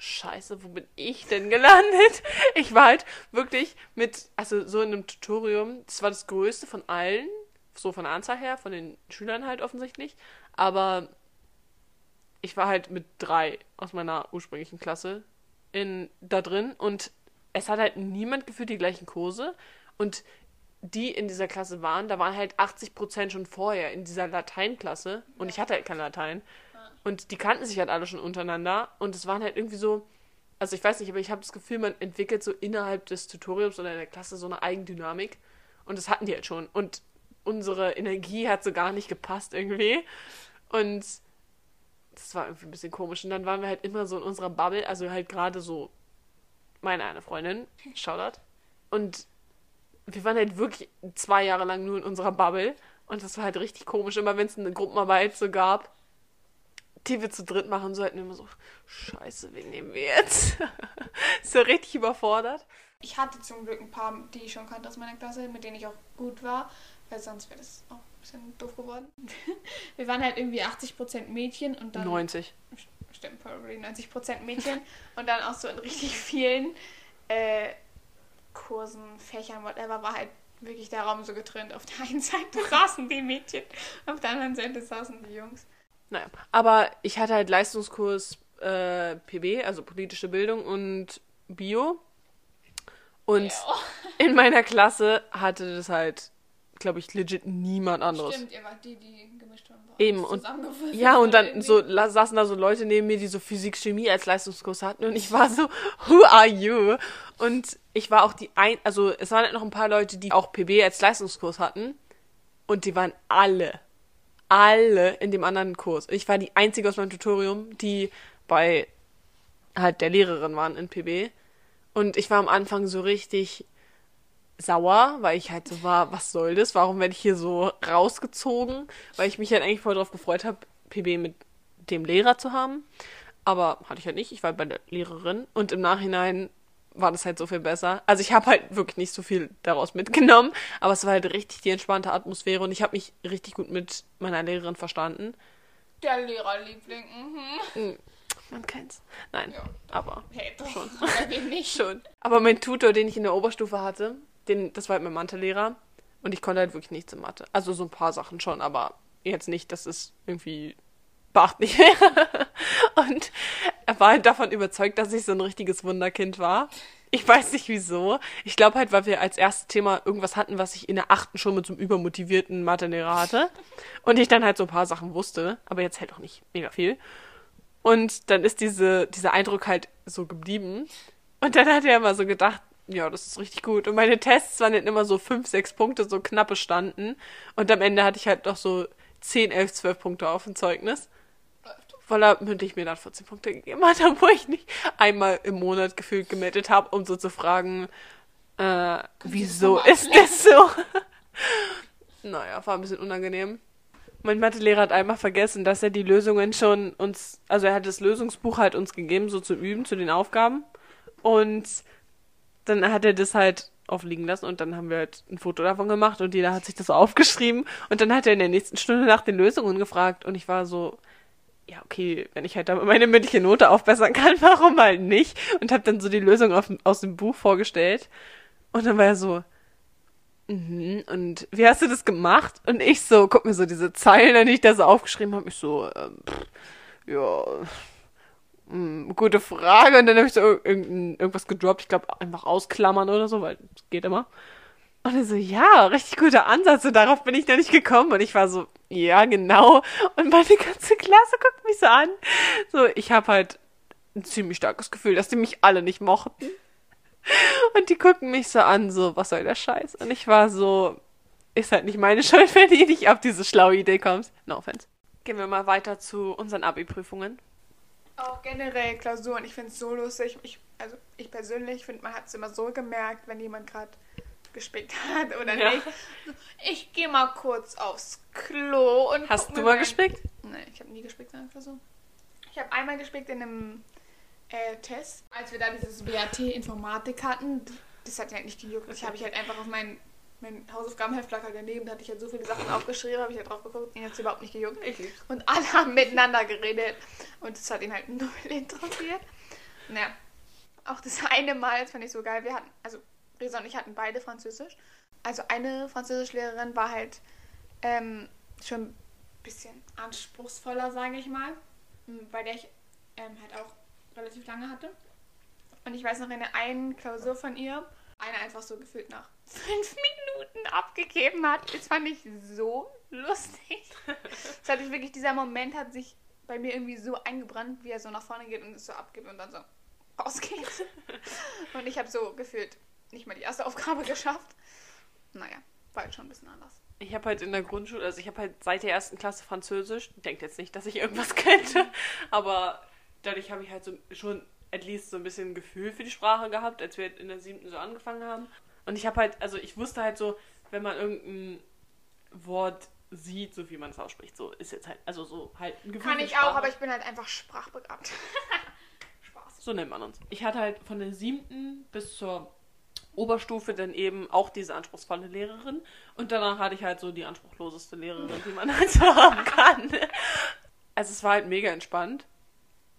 Speaker 1: scheiße, wo bin ich denn gelandet? Ich war halt wirklich mit, also so in einem Tutorium, das war das größte von allen, so von der Anzahl her, von den Schülern halt offensichtlich, aber ich war halt mit drei aus meiner ursprünglichen Klasse in, da drin und es hat halt niemand gefühlt die gleichen Kurse und die in dieser Klasse waren, da waren halt 80% schon vorher in dieser Lateinklasse und ich hatte halt kein Latein. Und die kannten sich halt alle schon untereinander und es waren halt irgendwie so, also ich weiß nicht, aber ich habe das Gefühl, man entwickelt so innerhalb des Tutoriums oder in der Klasse so eine Eigendynamik und das hatten die halt schon und unsere Energie hat so gar nicht gepasst irgendwie und das war irgendwie ein bisschen komisch. Und dann waren wir halt immer so in unserer Bubble, also halt gerade so meine eine Freundin, Shoutout. Und wir waren halt wirklich zwei Jahre lang nur in unserer Bubble. Und das war halt richtig komisch. Immer wenn es eine Gruppenarbeit so gab, die wir zu dritt machen sollten, immer so, scheiße, wen nehmen wir jetzt? so richtig überfordert.
Speaker 2: Ich hatte zum Glück ein paar, die ich schon kannte aus meiner Klasse, mit denen ich auch gut war, weil sonst wäre das auch ein bisschen doof geworden. wir waren halt irgendwie 80% Mädchen und dann...
Speaker 1: 90.
Speaker 2: Stimmt, probably 90% Mädchen und dann auch so in richtig vielen äh, Kursen, Fächern, whatever, war halt wirklich der Raum so getrennt. Auf der einen Seite saßen die Mädchen, auf der anderen Seite saßen die Jungs.
Speaker 1: Naja, aber ich hatte halt Leistungskurs äh, PB, also politische Bildung und Bio. Und
Speaker 2: Ja.
Speaker 1: in meiner Klasse hatte das halt, glaube ich, legit niemand anderes.
Speaker 2: Stimmt, ihr wart die, die gemischt haben.
Speaker 1: Eben, und- Ja, und dann
Speaker 2: irgendwie.
Speaker 1: so saßen da so Leute neben mir, die so Physik, Chemie als Leistungskurs hatten und ich war so, who are you? Und ich war auch die ein, also es waren halt noch ein paar Leute, die auch PB als Leistungskurs hatten und die waren alle, alle in dem anderen Kurs. Ich war die einzige aus meinem Tutorium, die bei halt der Lehrerin waren in PB und ich war am Anfang so richtig sauer, weil ich halt so war, was soll das? Warum werde ich hier so rausgezogen? Weil ich mich halt eigentlich voll darauf gefreut habe, PB mit dem Lehrer zu haben. Aber hatte ich halt nicht. Ich war bei der Lehrerin. Und im Nachhinein war das halt so viel besser. Also ich habe halt wirklich nicht so viel daraus mitgenommen. Aber es war halt richtig die entspannte Atmosphäre. Und ich habe mich richtig gut mit meiner Lehrerin verstanden.
Speaker 2: Der Lehrerliebling, mhm.
Speaker 1: Man kennt's. Nein,
Speaker 2: Ja.
Speaker 1: aber
Speaker 2: Hey, doch.
Speaker 1: Schon.
Speaker 2: Nicht?
Speaker 1: schon. Aber mein Tutor, den ich in der Oberstufe hatte, den, das war halt mein Mathelehrer. Und ich konnte halt wirklich nichts in Mathe. Also so ein paar Sachen schon, aber jetzt nicht, dass es irgendwie beachtlich wäre. Und war halt davon überzeugt, dass ich so ein richtiges Wunderkind war. Ich weiß nicht wieso. Ich glaube halt, weil wir als erstes Thema irgendwas hatten, was ich in der achten schon mit so einem übermotivierten Mathelehrer hatte. Und ich dann halt so ein paar Sachen wusste, aber jetzt halt auch nicht mega viel. Und dann ist diese, dieser Eindruck halt so geblieben. Und dann hat er immer so gedacht, ja, das ist richtig gut. Und meine Tests waren dann immer so fünf, sechs Punkte, so knappe standen. Und am Ende hatte ich halt noch so 10, 11, 12 Punkte auf dem Zeugnis. Weil er mündlich mir dann 14 Punkte gegeben hat, obwohl ich nicht einmal im Monat gefühlt gemeldet habe, um so zu fragen, äh, wieso ist das so? naja, war ein bisschen unangenehm. Mein Mathelehrer hat einmal vergessen, dass er die Lösungen schon uns, also er hat das Lösungsbuch halt uns gegeben, so zum Üben, zu den Aufgaben. Und dann hat er das halt aufliegen lassen und dann haben wir halt ein Foto davon gemacht und jeder hat sich das so aufgeschrieben und dann hat er in der nächsten Stunde nach den Lösungen gefragt und ich war so, ja, okay, wenn ich halt damit meine mündliche Note aufbessern kann, warum halt nicht? Und habe dann so die Lösung auf, aus dem Buch vorgestellt und dann war er so, mhm, und wie hast du das gemacht? Und ich so, guck mir so diese Zeilen, die ich da so aufgeschrieben habe, ich so, ähm, pff, ja, mh, gute Frage. Und dann habe ich so ir- irgendein, irgendwas gedroppt, ich glaube einfach ausklammern oder so, weil das geht immer. Und er so, ja, richtig guter Ansatz. Und darauf bin ich noch nicht gekommen. Und ich war so, ja, genau. Und meine ganze Klasse guckt mich so an. So, ich habe halt ein ziemlich starkes Gefühl, dass die mich alle nicht mochten. Und die gucken mich so an, so, was soll der Scheiß? Und ich war so, ist halt nicht meine Schuld, wenn du nicht auf diese schlaue Idee kommst. No offense. Gehen wir mal weiter zu unseren Abi-Prüfungen.
Speaker 2: Auch generell Klausuren, ich finde es so lustig. Ich, also ich persönlich finde, man hat es immer so gemerkt, wenn jemand gerade gespickt hat oder
Speaker 1: Ja.
Speaker 2: nicht. So, Ich gehe mal kurz aufs Klo und.
Speaker 1: Hast du mal
Speaker 2: mein-
Speaker 1: gespickt?
Speaker 2: Nein, ich habe nie gespickt in Klausur. Ich habe einmal gespickt in einem äh, Test, als wir da dieses WAT Informatik hatten. Das hat ja halt nicht gejuckt. Ich habe ich halt einfach auf meinen mein Hausaufgabenheftplacker daneben, da hatte ich halt so viele Sachen aufgeschrieben, habe ich halt drauf geguckt, ihn hat überhaupt nicht gejuckt.
Speaker 1: Lieb's.
Speaker 2: Und alle haben miteinander geredet und das hat ihn halt null interessiert. Naja, auch das eine Mal, das fand ich so geil, wir hatten, also Resa und ich hatten beide Französisch. Also eine Französischlehrerin war halt ähm, schon ein bisschen anspruchsvoller, sage ich mal, bei der ich ähm, halt auch relativ lange hatte. Und ich weiß noch, in der einen Klausur von ihr, eine einfach so gefühlt nach fünf Minuten abgegeben hat. Das fand ich so lustig. Das hatte ich wirklich, dieser Moment hat sich bei mir irgendwie so eingebrannt, wie er so nach vorne geht und es so abgibt und dann so rausgeht. Und ich habe so gefühlt nicht mal die erste Aufgabe geschafft. Naja, war halt schon ein bisschen anders.
Speaker 1: Ich habe halt in der Grundschule, also ich habe halt seit der ersten Klasse Französisch. Denkt jetzt nicht, dass ich irgendwas könnte, aber dadurch habe ich halt so schon at least so ein bisschen ein Gefühl für die Sprache gehabt, als wir in der siebten so angefangen haben. Und ich habe halt, also ich wusste halt so, wenn man irgendein Wort sieht, so wie man es ausspricht, so ist jetzt halt, also so halt ein Gefühl
Speaker 2: Kann ich
Speaker 1: Sprache.
Speaker 2: auch, aber ich bin halt einfach sprachbegabt. Spaß.
Speaker 1: So nennt man uns. Ich hatte halt von der siebten bis zur Oberstufe dann eben auch diese anspruchsvolle Lehrerin. Und danach hatte ich halt so die anspruchloseste Lehrerin, die man halt so haben kann. Also es war halt mega entspannt.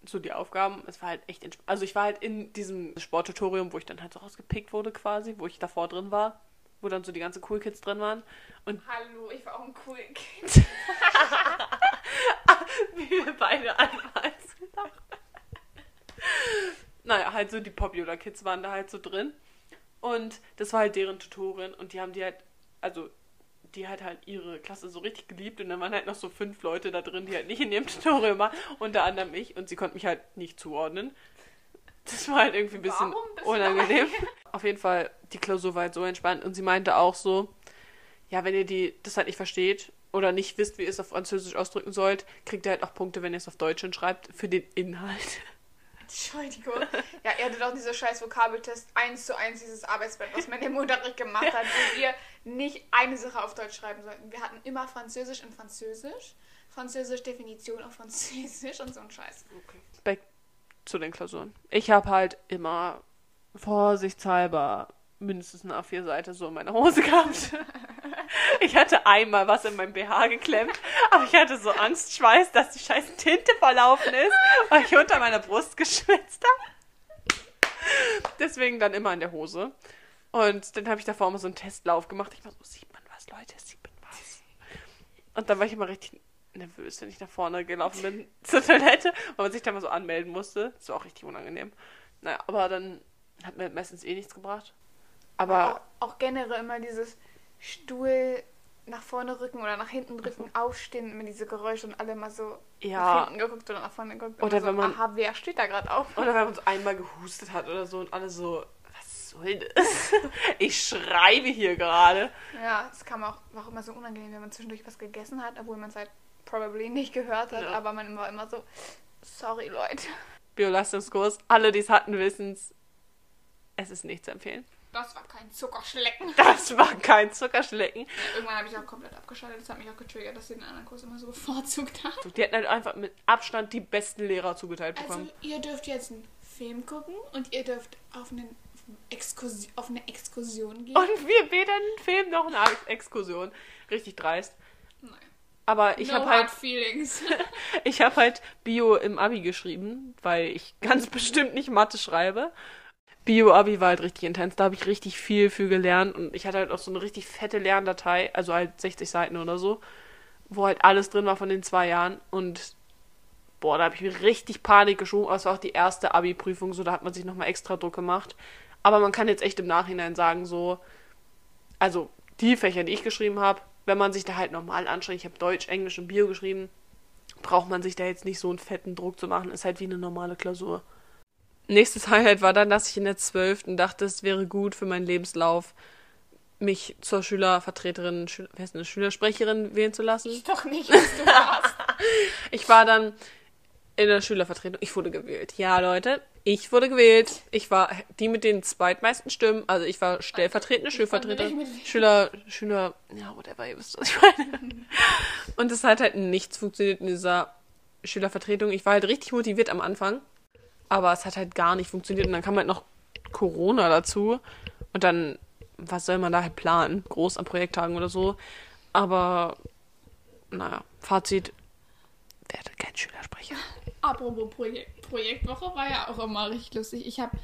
Speaker 1: So die Aufgaben, es war halt echt entspannt. Also ich war halt in diesem Sporttutorium, wo ich dann halt so rausgepickt wurde quasi, wo ich davor drin war. Wo dann so die ganzen Cool Kids drin waren. Und
Speaker 2: Hallo, ich war auch ein cooler Kind.
Speaker 1: wie wir beide anfangs Naja, halt so die Popular Kids waren da halt so drin. Und das war halt deren Tutorin und die haben die halt, also die hat halt ihre Klasse so richtig geliebt und dann waren halt noch so fünf Leute da drin, die halt nicht in ihrem Tutorium waren, unter anderem ich und sie konnte mich halt nicht zuordnen. Das war halt irgendwie ein bisschen unangenehm. Auf jeden Fall, die Klausur war halt so entspannt und sie meinte auch so, ja, wenn ihr die das halt nicht versteht oder nicht wisst, wie ihr es auf Französisch ausdrücken sollt, kriegt ihr halt auch Punkte, wenn ihr es auf Deutsch schreibt, für den Inhalt.
Speaker 2: Entschuldigung. Ja, ihr hattet auch diese scheiß Vokabeltest eins zu eins dieses Arbeitsblatt, was man im Unterricht gemacht hat, wo wir nicht eine Sache auf Deutsch schreiben sollten. Wir hatten immer Französisch in Französisch, Französisch Definition auf Französisch und so ein Scheiß.
Speaker 1: Back zu den Klausuren. Ich habe halt immer vorsichtshalber mindestens eine A4-Seite so in meiner Hose gehabt. Ich hatte einmal was in meinem BH geklemmt, aber ich hatte so Angstschweiß, dass die scheiß Tinte verlaufen ist, weil ich unter meiner Brust geschwitzt habe. Deswegen dann immer in der Hose. Und dann habe ich davor immer so einen Testlauf gemacht. Ich war so, sieht man was, Leute, sieht man was. Und dann war ich immer richtig nervös, wenn ich nach vorne gelaufen bin zur Toilette, weil man sich da mal so anmelden musste. Das war auch richtig unangenehm. Naja, aber dann hat mir meistens eh nichts gebracht. Aber
Speaker 2: Auch, auch generell immer dieses Stuhl nach vorne rücken oder nach hinten drücken, aufstehen, immer diese Geräusche und alle mal so
Speaker 1: Ja.
Speaker 2: nach hinten geguckt oder nach vorne geguckt.
Speaker 1: Oder
Speaker 2: so,
Speaker 1: wenn man-
Speaker 2: aha, wer steht da gerade auf?
Speaker 1: Oder wenn man so einmal gehustet hat oder so und alle so, was soll das? Ich schreibe hier gerade.
Speaker 2: Ja, es kam auch, war auch immer so unangenehm, wenn man zwischendurch was gegessen hat, obwohl man es halt probably nicht gehört hat,
Speaker 1: Ja.
Speaker 2: aber man war immer so, sorry Leute.
Speaker 1: Biolastungskurs, alle, die es hatten, wissen es. Es ist nicht zu empfehlen.
Speaker 2: Das war kein Zuckerschlecken.
Speaker 1: Das war kein Zuckerschlecken.
Speaker 2: Irgendwann habe ich auch komplett abgeschaltet. Das hat mich auch getriggert, dass sie den anderen Kurs immer so bevorzugt haben.
Speaker 1: Die hätten halt einfach mit Abstand die besten Lehrer zugeteilt bekommen.
Speaker 2: Also, ihr dürft jetzt einen Film gucken und ihr dürft auf, einen Exkursi auf eine Exkursion gehen.
Speaker 1: und wir weder einen Film noch eine Exkursion. Richtig dreist.
Speaker 2: Nein.
Speaker 1: Aber ich
Speaker 2: no
Speaker 1: habe halt
Speaker 2: feelings.
Speaker 1: Ich habe halt Bio im Abi geschrieben, weil ich ganz bestimmt nicht Mathe schreibe. Bio-Abi war halt richtig intens, da habe ich richtig viel für gelernt und ich hatte halt auch so eine richtig fette Lerndatei, also halt 60 Seiten oder so, wo halt alles drin war von den zwei Jahren und boah, da habe ich mir richtig Panik geschoben, aber es war auch die erste Abi-Prüfung, so da hat man sich nochmal extra Druck gemacht. Aber man kann jetzt echt im Nachhinein sagen, so, also die Fächer, die ich geschrieben habe, wenn man sich da halt normal anstrengt, ich habe Deutsch, Englisch und Bio geschrieben, braucht man sich da jetzt nicht so einen fetten Druck zu machen. Ist halt wie eine normale Klausur. Nächstes Highlight war dann, dass ich in der 12. dachte, es wäre gut für meinen Lebenslauf, mich zur Schülervertreterin, Schüler, wer ist eine Schülersprecherin wählen zu lassen.
Speaker 2: ich doch nicht, was du warst.
Speaker 1: Ich war dann in der Schülervertretung. Ich wurde gewählt. Ja, Leute, ich wurde gewählt. Ich war die mit den zweitmeisten Stimmen. Also ich war stellvertretende
Speaker 2: mit-
Speaker 1: Schüler, Schüler, ja, whatever, ihr wisst, was ich meine. Und es hat halt nichts funktioniert in dieser Schülervertretung. Ich war halt richtig motiviert am Anfang. Aber es hat halt gar nicht funktioniert. Und dann kam halt noch Corona dazu. Und dann, was soll man da halt planen? Groß an Projekttagen oder so. Aber, naja, Fazit, werde kein Schülersprecher.
Speaker 2: Apropos Projekt, Projektwoche war ja auch immer richtig lustig. Ich habe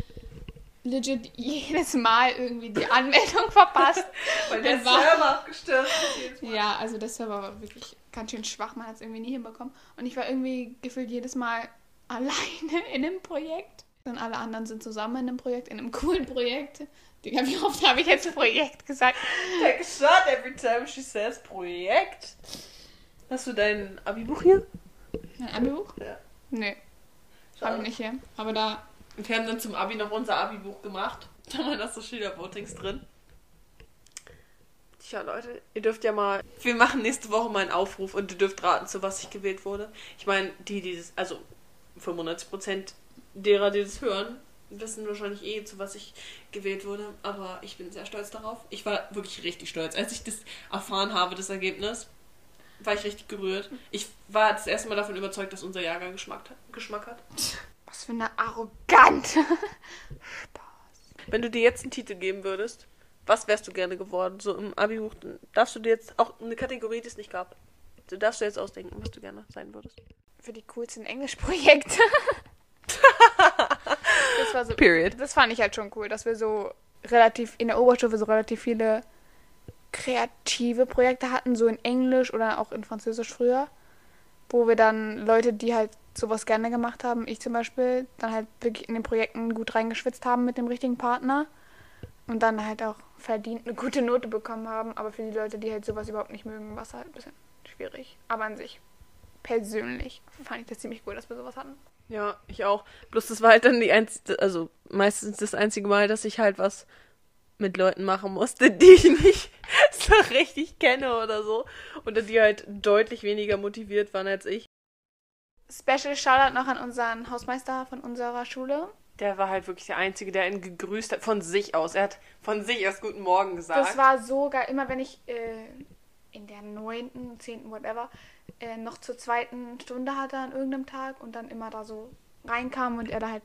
Speaker 2: legit jedes Mal irgendwie die Anmeldung verpasst.
Speaker 1: Weil
Speaker 2: der Server
Speaker 1: abgestürzt ist.
Speaker 2: Ja, also der Server war wirklich ganz schön schwach. Man hat es irgendwie nie hinbekommen. Und ich war irgendwie gefühlt jedes Mal alleine in einem Projekt. Und alle anderen sind zusammen in einem Projekt, in einem coolen Projekt. Digga, wie oft habe ich jetzt Projekt gesagt?
Speaker 1: Take a shot every time she says Projekt. Hast du dein Abi-Buch hier?
Speaker 2: Ein Abi-Buch?
Speaker 1: Ja.
Speaker 2: Nee, habe ich nicht hier. Aber da
Speaker 1: Und wir haben dann zum Abi noch unser Abi-Buch gemacht. Da waren das so Schülervotings drin. Tja, Leute, ihr dürft ja mal. Wir machen nächste Woche mal einen Aufruf und ihr dürft raten, zu was ich gewählt wurde. Ich meine, die, die das. Also 95% derer, die das hören, wissen wahrscheinlich eh, zu was ich gewählt wurde. Aber ich bin sehr stolz darauf. Ich war wirklich richtig stolz. Als ich das erfahren habe, das Ergebnis, war ich richtig gerührt. Ich war das erste Mal davon überzeugt, dass unser Jahrgang Geschmack, Geschmack hat.
Speaker 2: Was für eine arrogant.
Speaker 1: Wenn du dir jetzt einen Titel geben würdest, was wärst du gerne geworden? So im Abi-Buch darfst du dir jetzt auch eine Kategorie, die es nicht gab. Du darfst du jetzt ausdenken, was du gerne sein würdest.
Speaker 2: Für die coolsten Englischprojekte. das war so.
Speaker 1: Period.
Speaker 2: Das fand ich halt schon cool, dass wir so relativ in der Oberstufe so relativ viele kreative Projekte hatten, so in Englisch oder auch in Französisch früher, wo wir dann Leute, die halt sowas gerne gemacht haben, ich zum Beispiel, dann halt wirklich in den Projekten gut reingeschwitzt haben mit dem richtigen Partner und dann halt auch verdient eine gute Note bekommen haben. Aber für die Leute, die halt sowas überhaupt nicht mögen, war es halt ein bisschen schwierig. Aber an sich, persönlich, fand ich das ziemlich cool, dass wir sowas hatten.
Speaker 1: Ja, ich auch. Bloß das war halt dann die einzige, also meistens das einzige Mal, dass ich halt was mit Leuten machen musste, die ich nicht so richtig kenne oder so. Oder die halt deutlich weniger motiviert waren als ich.
Speaker 2: Special Shoutout noch an unseren Hausmeister von unserer Schule.
Speaker 1: Der war halt wirklich der Einzige, der ihn gegrüßt hat von sich aus. Er hat von sich aus Guten Morgen gesagt.
Speaker 2: Das war so geil. Immer wenn ich äh, in der neunten, zehnten, whatever, äh, noch zur zweiten Stunde hatte an irgendeinem Tag und dann immer da so reinkam und er da halt,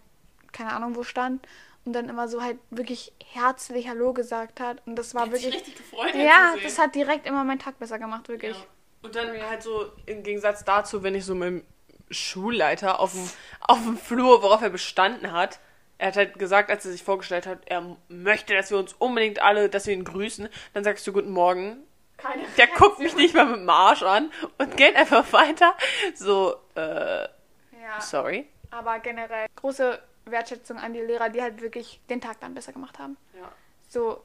Speaker 2: keine Ahnung wo stand und dann immer so halt wirklich herzlich Hallo gesagt hat. Und das war
Speaker 1: hat sich
Speaker 2: wirklich.
Speaker 1: richtig gefreut,
Speaker 2: ja, das hat direkt immer meinen Tag besser gemacht, wirklich.
Speaker 1: Ja. Und dann halt so im Gegensatz dazu, wenn ich so mit dem Schulleiter auf dem, auf dem Flur, worauf er bestanden hat, er hat halt gesagt, als er sich vorgestellt hat, er möchte, dass wir uns unbedingt alle, dass wir ihn grüßen, dann sagst du Guten Morgen.
Speaker 2: Keine
Speaker 1: Der guckt mich nicht mal mit dem Arsch an und geht einfach weiter. So, äh,
Speaker 2: Ja.
Speaker 1: sorry.
Speaker 2: Aber generell große Wertschätzung an die Lehrer, die halt wirklich den Tag dann besser gemacht haben.
Speaker 1: Ja.
Speaker 2: So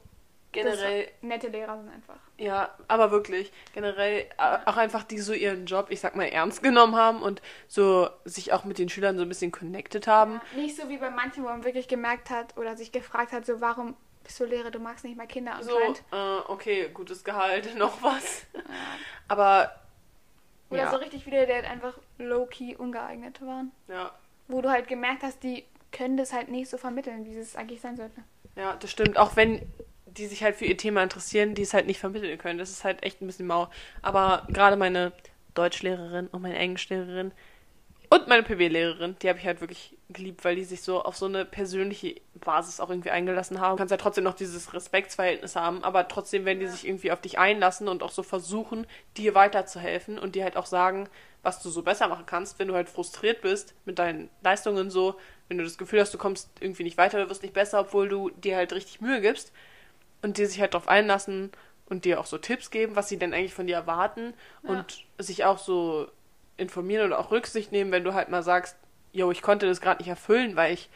Speaker 1: Generell,
Speaker 2: das, nette Lehrer sind einfach.
Speaker 1: ja, aber wirklich, generell äh, auch einfach, die so ihren Job, ich sag mal, ernst genommen haben und so sich auch mit den Schülern so ein bisschen connected haben.
Speaker 2: Nicht so wie bei manchen, wo man wirklich gemerkt hat oder sich gefragt hat, so warum bist du magst nicht mal Kinder
Speaker 1: So,
Speaker 2: anscheinend.
Speaker 1: äh, okay, gutes Gehalt, noch was. Aber,
Speaker 2: Oder
Speaker 1: ja,
Speaker 2: so richtig viele, die halt einfach low-key ungeeignet waren.
Speaker 1: ja,
Speaker 2: Wo du halt gemerkt hast, die können das halt nicht so vermitteln, wie es eigentlich sein sollte.
Speaker 1: ja, das stimmt. Auch wenn die sich halt für ihr Thema interessieren, die es halt nicht vermitteln können. Das ist halt echt ein bisschen mau. Aber gerade meine Deutschlehrerin und meine Englischlehrerin und meine PW-Lehrerin, die habe ich halt wirklich geliebt, weil die sich so auf so eine persönliche Basis auch irgendwie eingelassen haben. Du kannst ja trotzdem noch dieses Respektsverhältnis haben, aber trotzdem werden die sich irgendwie auf dich einlassen und auch so versuchen, dir weiterzuhelfen und dir halt auch sagen, was du so besser machen kannst, wenn du halt frustriert bist mit deinen Leistungen so, wenn du das Gefühl hast, du kommst irgendwie nicht weiter, du wirst nicht besser, obwohl du dir halt richtig Mühe gibst und die sich halt darauf einlassen und dir auch so Tipps geben, was sie denn eigentlich von dir erwarten und sich auch so informieren oder auch Rücksicht nehmen, wenn du halt mal sagst, yo, ich konnte das gerade nicht erfüllen, weil ich,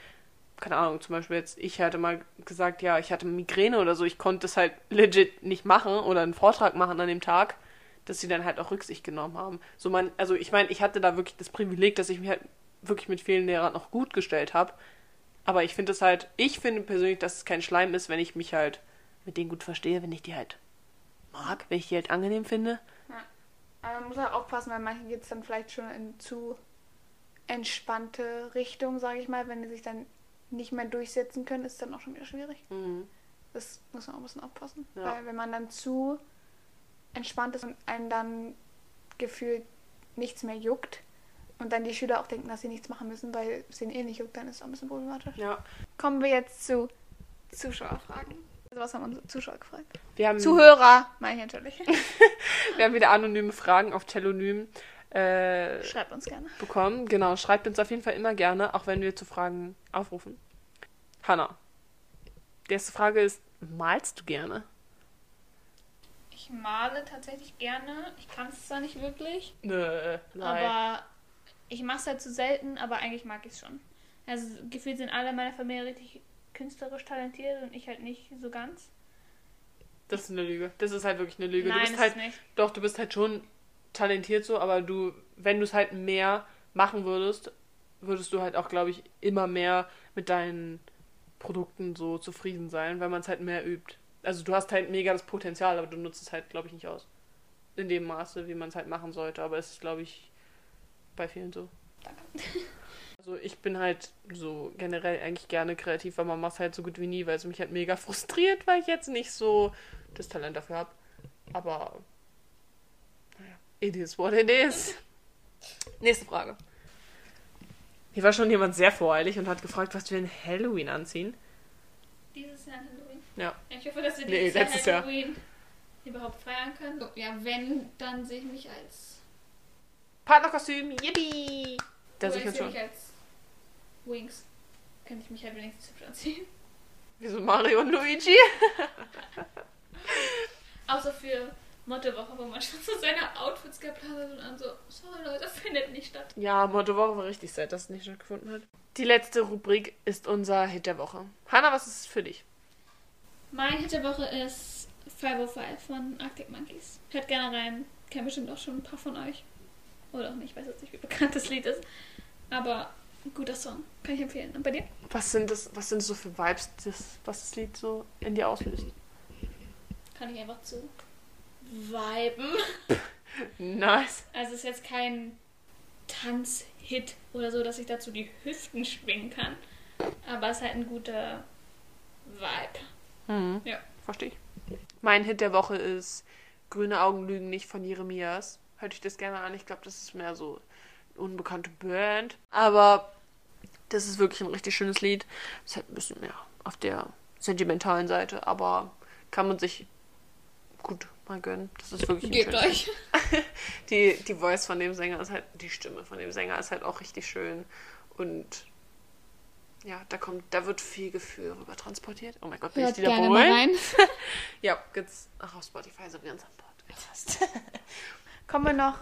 Speaker 1: keine Ahnung, zum Beispiel jetzt, ich hatte mal gesagt, ja, ich hatte Migräne oder so, ich konnte es halt legit nicht machen oder einen Vortrag machen an dem Tag, dass sie dann halt auch Rücksicht genommen haben. So man, also ich meine, ich hatte da wirklich das Privileg, dass ich mich halt wirklich mit vielen Lehrern noch gut gestellt habe. Aber ich finde es halt, ich finde persönlich, dass es kein Schleim ist, wenn ich mich halt mit denen gut verstehe, wenn ich die halt mag, wenn ich die halt angenehm finde.
Speaker 2: Aber man muss halt aufpassen, weil manche geht es dann vielleicht schon in zu entspannte Richtung, sage ich mal. Wenn die sich dann nicht mehr durchsetzen können, ist dann auch schon wieder schwierig.
Speaker 1: Mhm.
Speaker 2: Das muss man auch ein bisschen aufpassen.
Speaker 1: Ja.
Speaker 2: Weil wenn man dann zu entspannt ist und einen dann gefühlt nichts mehr juckt und dann die Schüler auch denken, dass sie nichts machen müssen, weil es ihnen eh nicht juckt, dann ist es auch ein bisschen problematisch.
Speaker 1: Ja.
Speaker 2: Kommen wir jetzt zu Zuschauerfragen. Also was haben unsere Zuschauer gefragt?
Speaker 1: Wir haben,
Speaker 2: Zuhörer, meine ich natürlich.
Speaker 1: wir haben wieder anonyme Fragen auf Telonym äh,
Speaker 2: Schreibt uns gerne.
Speaker 1: bekommen. Genau, schreibt uns auf jeden Fall immer gerne, auch wenn wir zu Fragen aufrufen. Hanna, die erste Frage ist, malst du gerne?
Speaker 3: Ich male tatsächlich gerne. Ich kann es zwar nicht wirklich,
Speaker 1: Nö, nein.
Speaker 3: aber ich mache es halt zu selten, aber eigentlich mag ich es schon. Also gefühlt sind alle in meiner Familie richtig künstlerisch talentiert und ich halt nicht so ganz.
Speaker 1: das ist eine Lüge. Das ist halt wirklich eine Lüge.
Speaker 3: Nein,
Speaker 1: du bist
Speaker 3: ist
Speaker 1: halt,
Speaker 3: nicht.
Speaker 1: doch, du bist halt schon talentiert so, aber du, wenn du es halt mehr machen würdest, würdest du halt auch, glaube ich, immer mehr mit deinen Produkten so zufrieden sein, weil man es halt mehr übt. Also du hast halt mega das Potenzial, aber du nutzt es halt, glaube ich, nicht aus. In dem Maße, wie man es halt machen sollte. Aber es ist, glaube ich, bei vielen so.
Speaker 2: Danke.
Speaker 1: Also ich bin halt so generell eigentlich gerne kreativ, aber man macht halt so gut wie nie, weil es mich halt mega frustriert, weil ich jetzt nicht so das Talent dafür habe. Aber naja, it is what it is. Nächste Frage. Hier war schon jemand sehr voreilig und hat gefragt, was wir in Halloween anziehen.
Speaker 3: Dieses Jahr Halloween.
Speaker 1: Ja.
Speaker 3: Ich hoffe, dass wir
Speaker 1: Nee,
Speaker 3: dieses Jahr
Speaker 1: letztes Jahr.
Speaker 3: Halloween überhaupt feiern können.
Speaker 2: So, ja, wenn, dann sehe ich mich als.
Speaker 1: Partnerkostüm, yippie! Da sehe ich uns
Speaker 3: sehe
Speaker 1: schon.
Speaker 3: mich als Wings. Könnte ich mich halt wenigstens hübsch anziehen.
Speaker 1: Wieso Mario und Luigi?
Speaker 3: Außer für Mottowoche, wo man schon so seine Outfits geplant hat und dann so, sorry Leute, findet nicht statt.
Speaker 1: Ja, Motto Woche war richtig sad, dass es nicht stattgefunden hat. Die letzte Rubrik ist unser Hit der Woche. Hanna, was ist es für dich?
Speaker 3: Mein Hit der Woche ist 505 von Arctic Monkeys. Hört gerne rein. Kennen bestimmt auch schon ein paar von euch. Oder auch nicht, ich weiß jetzt nicht, wie bekannt das Lied ist. Aber ein guter Song. Kann ich empfehlen. Und bei dir?
Speaker 1: Was sind das, was sind so für Vibes, das, was das Lied so in dir auslöst?
Speaker 3: Kann ich einfach zu viben.
Speaker 1: Nice.
Speaker 3: Also es ist jetzt kein Tanzhit oder so, dass ich dazu die Hüften schwingen kann. Aber es ist halt ein guter Vibe.
Speaker 1: Mhm.
Speaker 3: Ja.
Speaker 1: Verstehe ich. Mein Hit der Woche ist Grüne Augen lügen nicht von Jeremias. Hört ich das gerne an. Ich glaube, das ist mehr so unbekannte Band. Aber das ist wirklich ein richtig schönes Lied. Ist halt ein bisschen mehr auf der sentimentalen Seite, aber kann man sich gut mal gönnen. Das ist wirklich ein
Speaker 3: Gebt
Speaker 1: schönes
Speaker 3: euch.
Speaker 1: die, die Voice von dem Sänger ist halt, die Stimme von dem Sänger ist halt auch richtig schön. Und ja, da kommt, da wird viel Gefühl rüber transportiert. Oh mein Gott, bin ich
Speaker 2: Hört
Speaker 1: die da
Speaker 2: gerne mal
Speaker 1: beholen?
Speaker 2: rein.
Speaker 1: Ja, gibt's auch auf Spotify so wie unseren Podcast.
Speaker 2: Kommen wir noch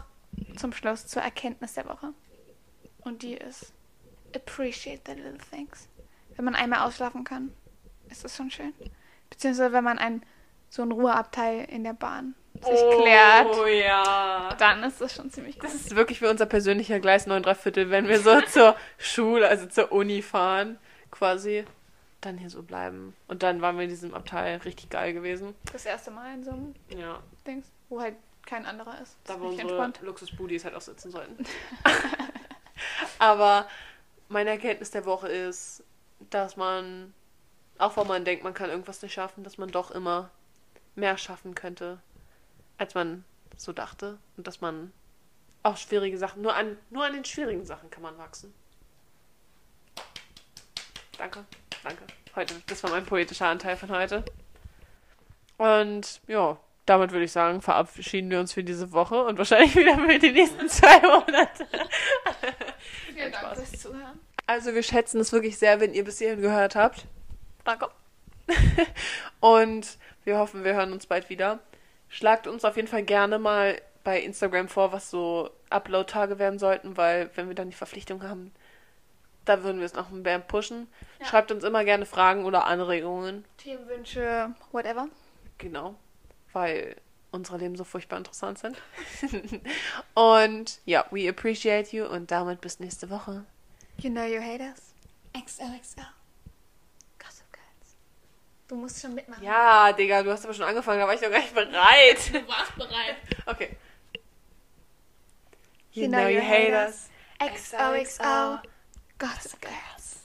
Speaker 2: zum Schluss zur Erkenntnis der Woche. Und die ist appreciate the little things. Wenn man einmal ausschlafen kann, ist das schon schön. Beziehungsweise wenn man ein so ein Ruheabteil in der Bahn sich klärt,
Speaker 1: Oh ja.
Speaker 2: dann ist das schon ziemlich gut.
Speaker 1: Das ist wirklich wie unser persönlicher Gleis 9 3 Viertel, wenn wir so zur Schule, also zur Uni fahren, quasi. Dann hier so bleiben. Und dann waren wir in diesem Abteil richtig geil gewesen.
Speaker 2: Das erste Mal in so einem
Speaker 1: Ja,
Speaker 2: Dings, wo halt kein anderer ist.
Speaker 1: Da wo unsere. Luxusbudis halt auch sitzen sollten. Aber meine Erkenntnis der Woche ist, dass man, auch wenn man denkt, man kann irgendwas nicht schaffen, dass man doch immer mehr schaffen könnte, als man so dachte. Und dass man auch schwierige Sachen, nur an, nur an den schwierigen Sachen kann man wachsen. Danke, danke. Heute, das war mein poetischer Anteil von heute. Und ja, damit würde ich sagen, verabschieden wir uns für diese Woche und wahrscheinlich wieder für die nächsten zwei Monate.
Speaker 2: Vielen Dank fürs Zuhören.
Speaker 1: Also wir schätzen es wirklich sehr, wenn ihr bis hierhin gehört habt.
Speaker 2: Danke.
Speaker 1: Und wir hoffen, wir hören uns bald wieder. Schlagt uns auf jeden Fall gerne mal bei Instagram vor, was so Upload-Tage werden sollten, weil wenn wir dann die Verpflichtung haben, da würden wir es noch ein bisschen pushen.
Speaker 2: Ja.
Speaker 1: Schreibt uns immer gerne Fragen oder Anregungen.
Speaker 2: Themenwünsche, whatever.
Speaker 1: Genau. Weil unsere Leben so furchtbar interessant sind. und ja, we appreciate you und damit bis nächste Woche.
Speaker 2: You know you hate us. XOXO. Gossip Girls. Du musst schon mitmachen.
Speaker 1: Ja, Digga, du hast aber schon angefangen, da war ich noch gar nicht bereit.
Speaker 3: Du warst bereit.
Speaker 1: Okay. You, know, you hate us.
Speaker 2: XOXO. Gossip Girls.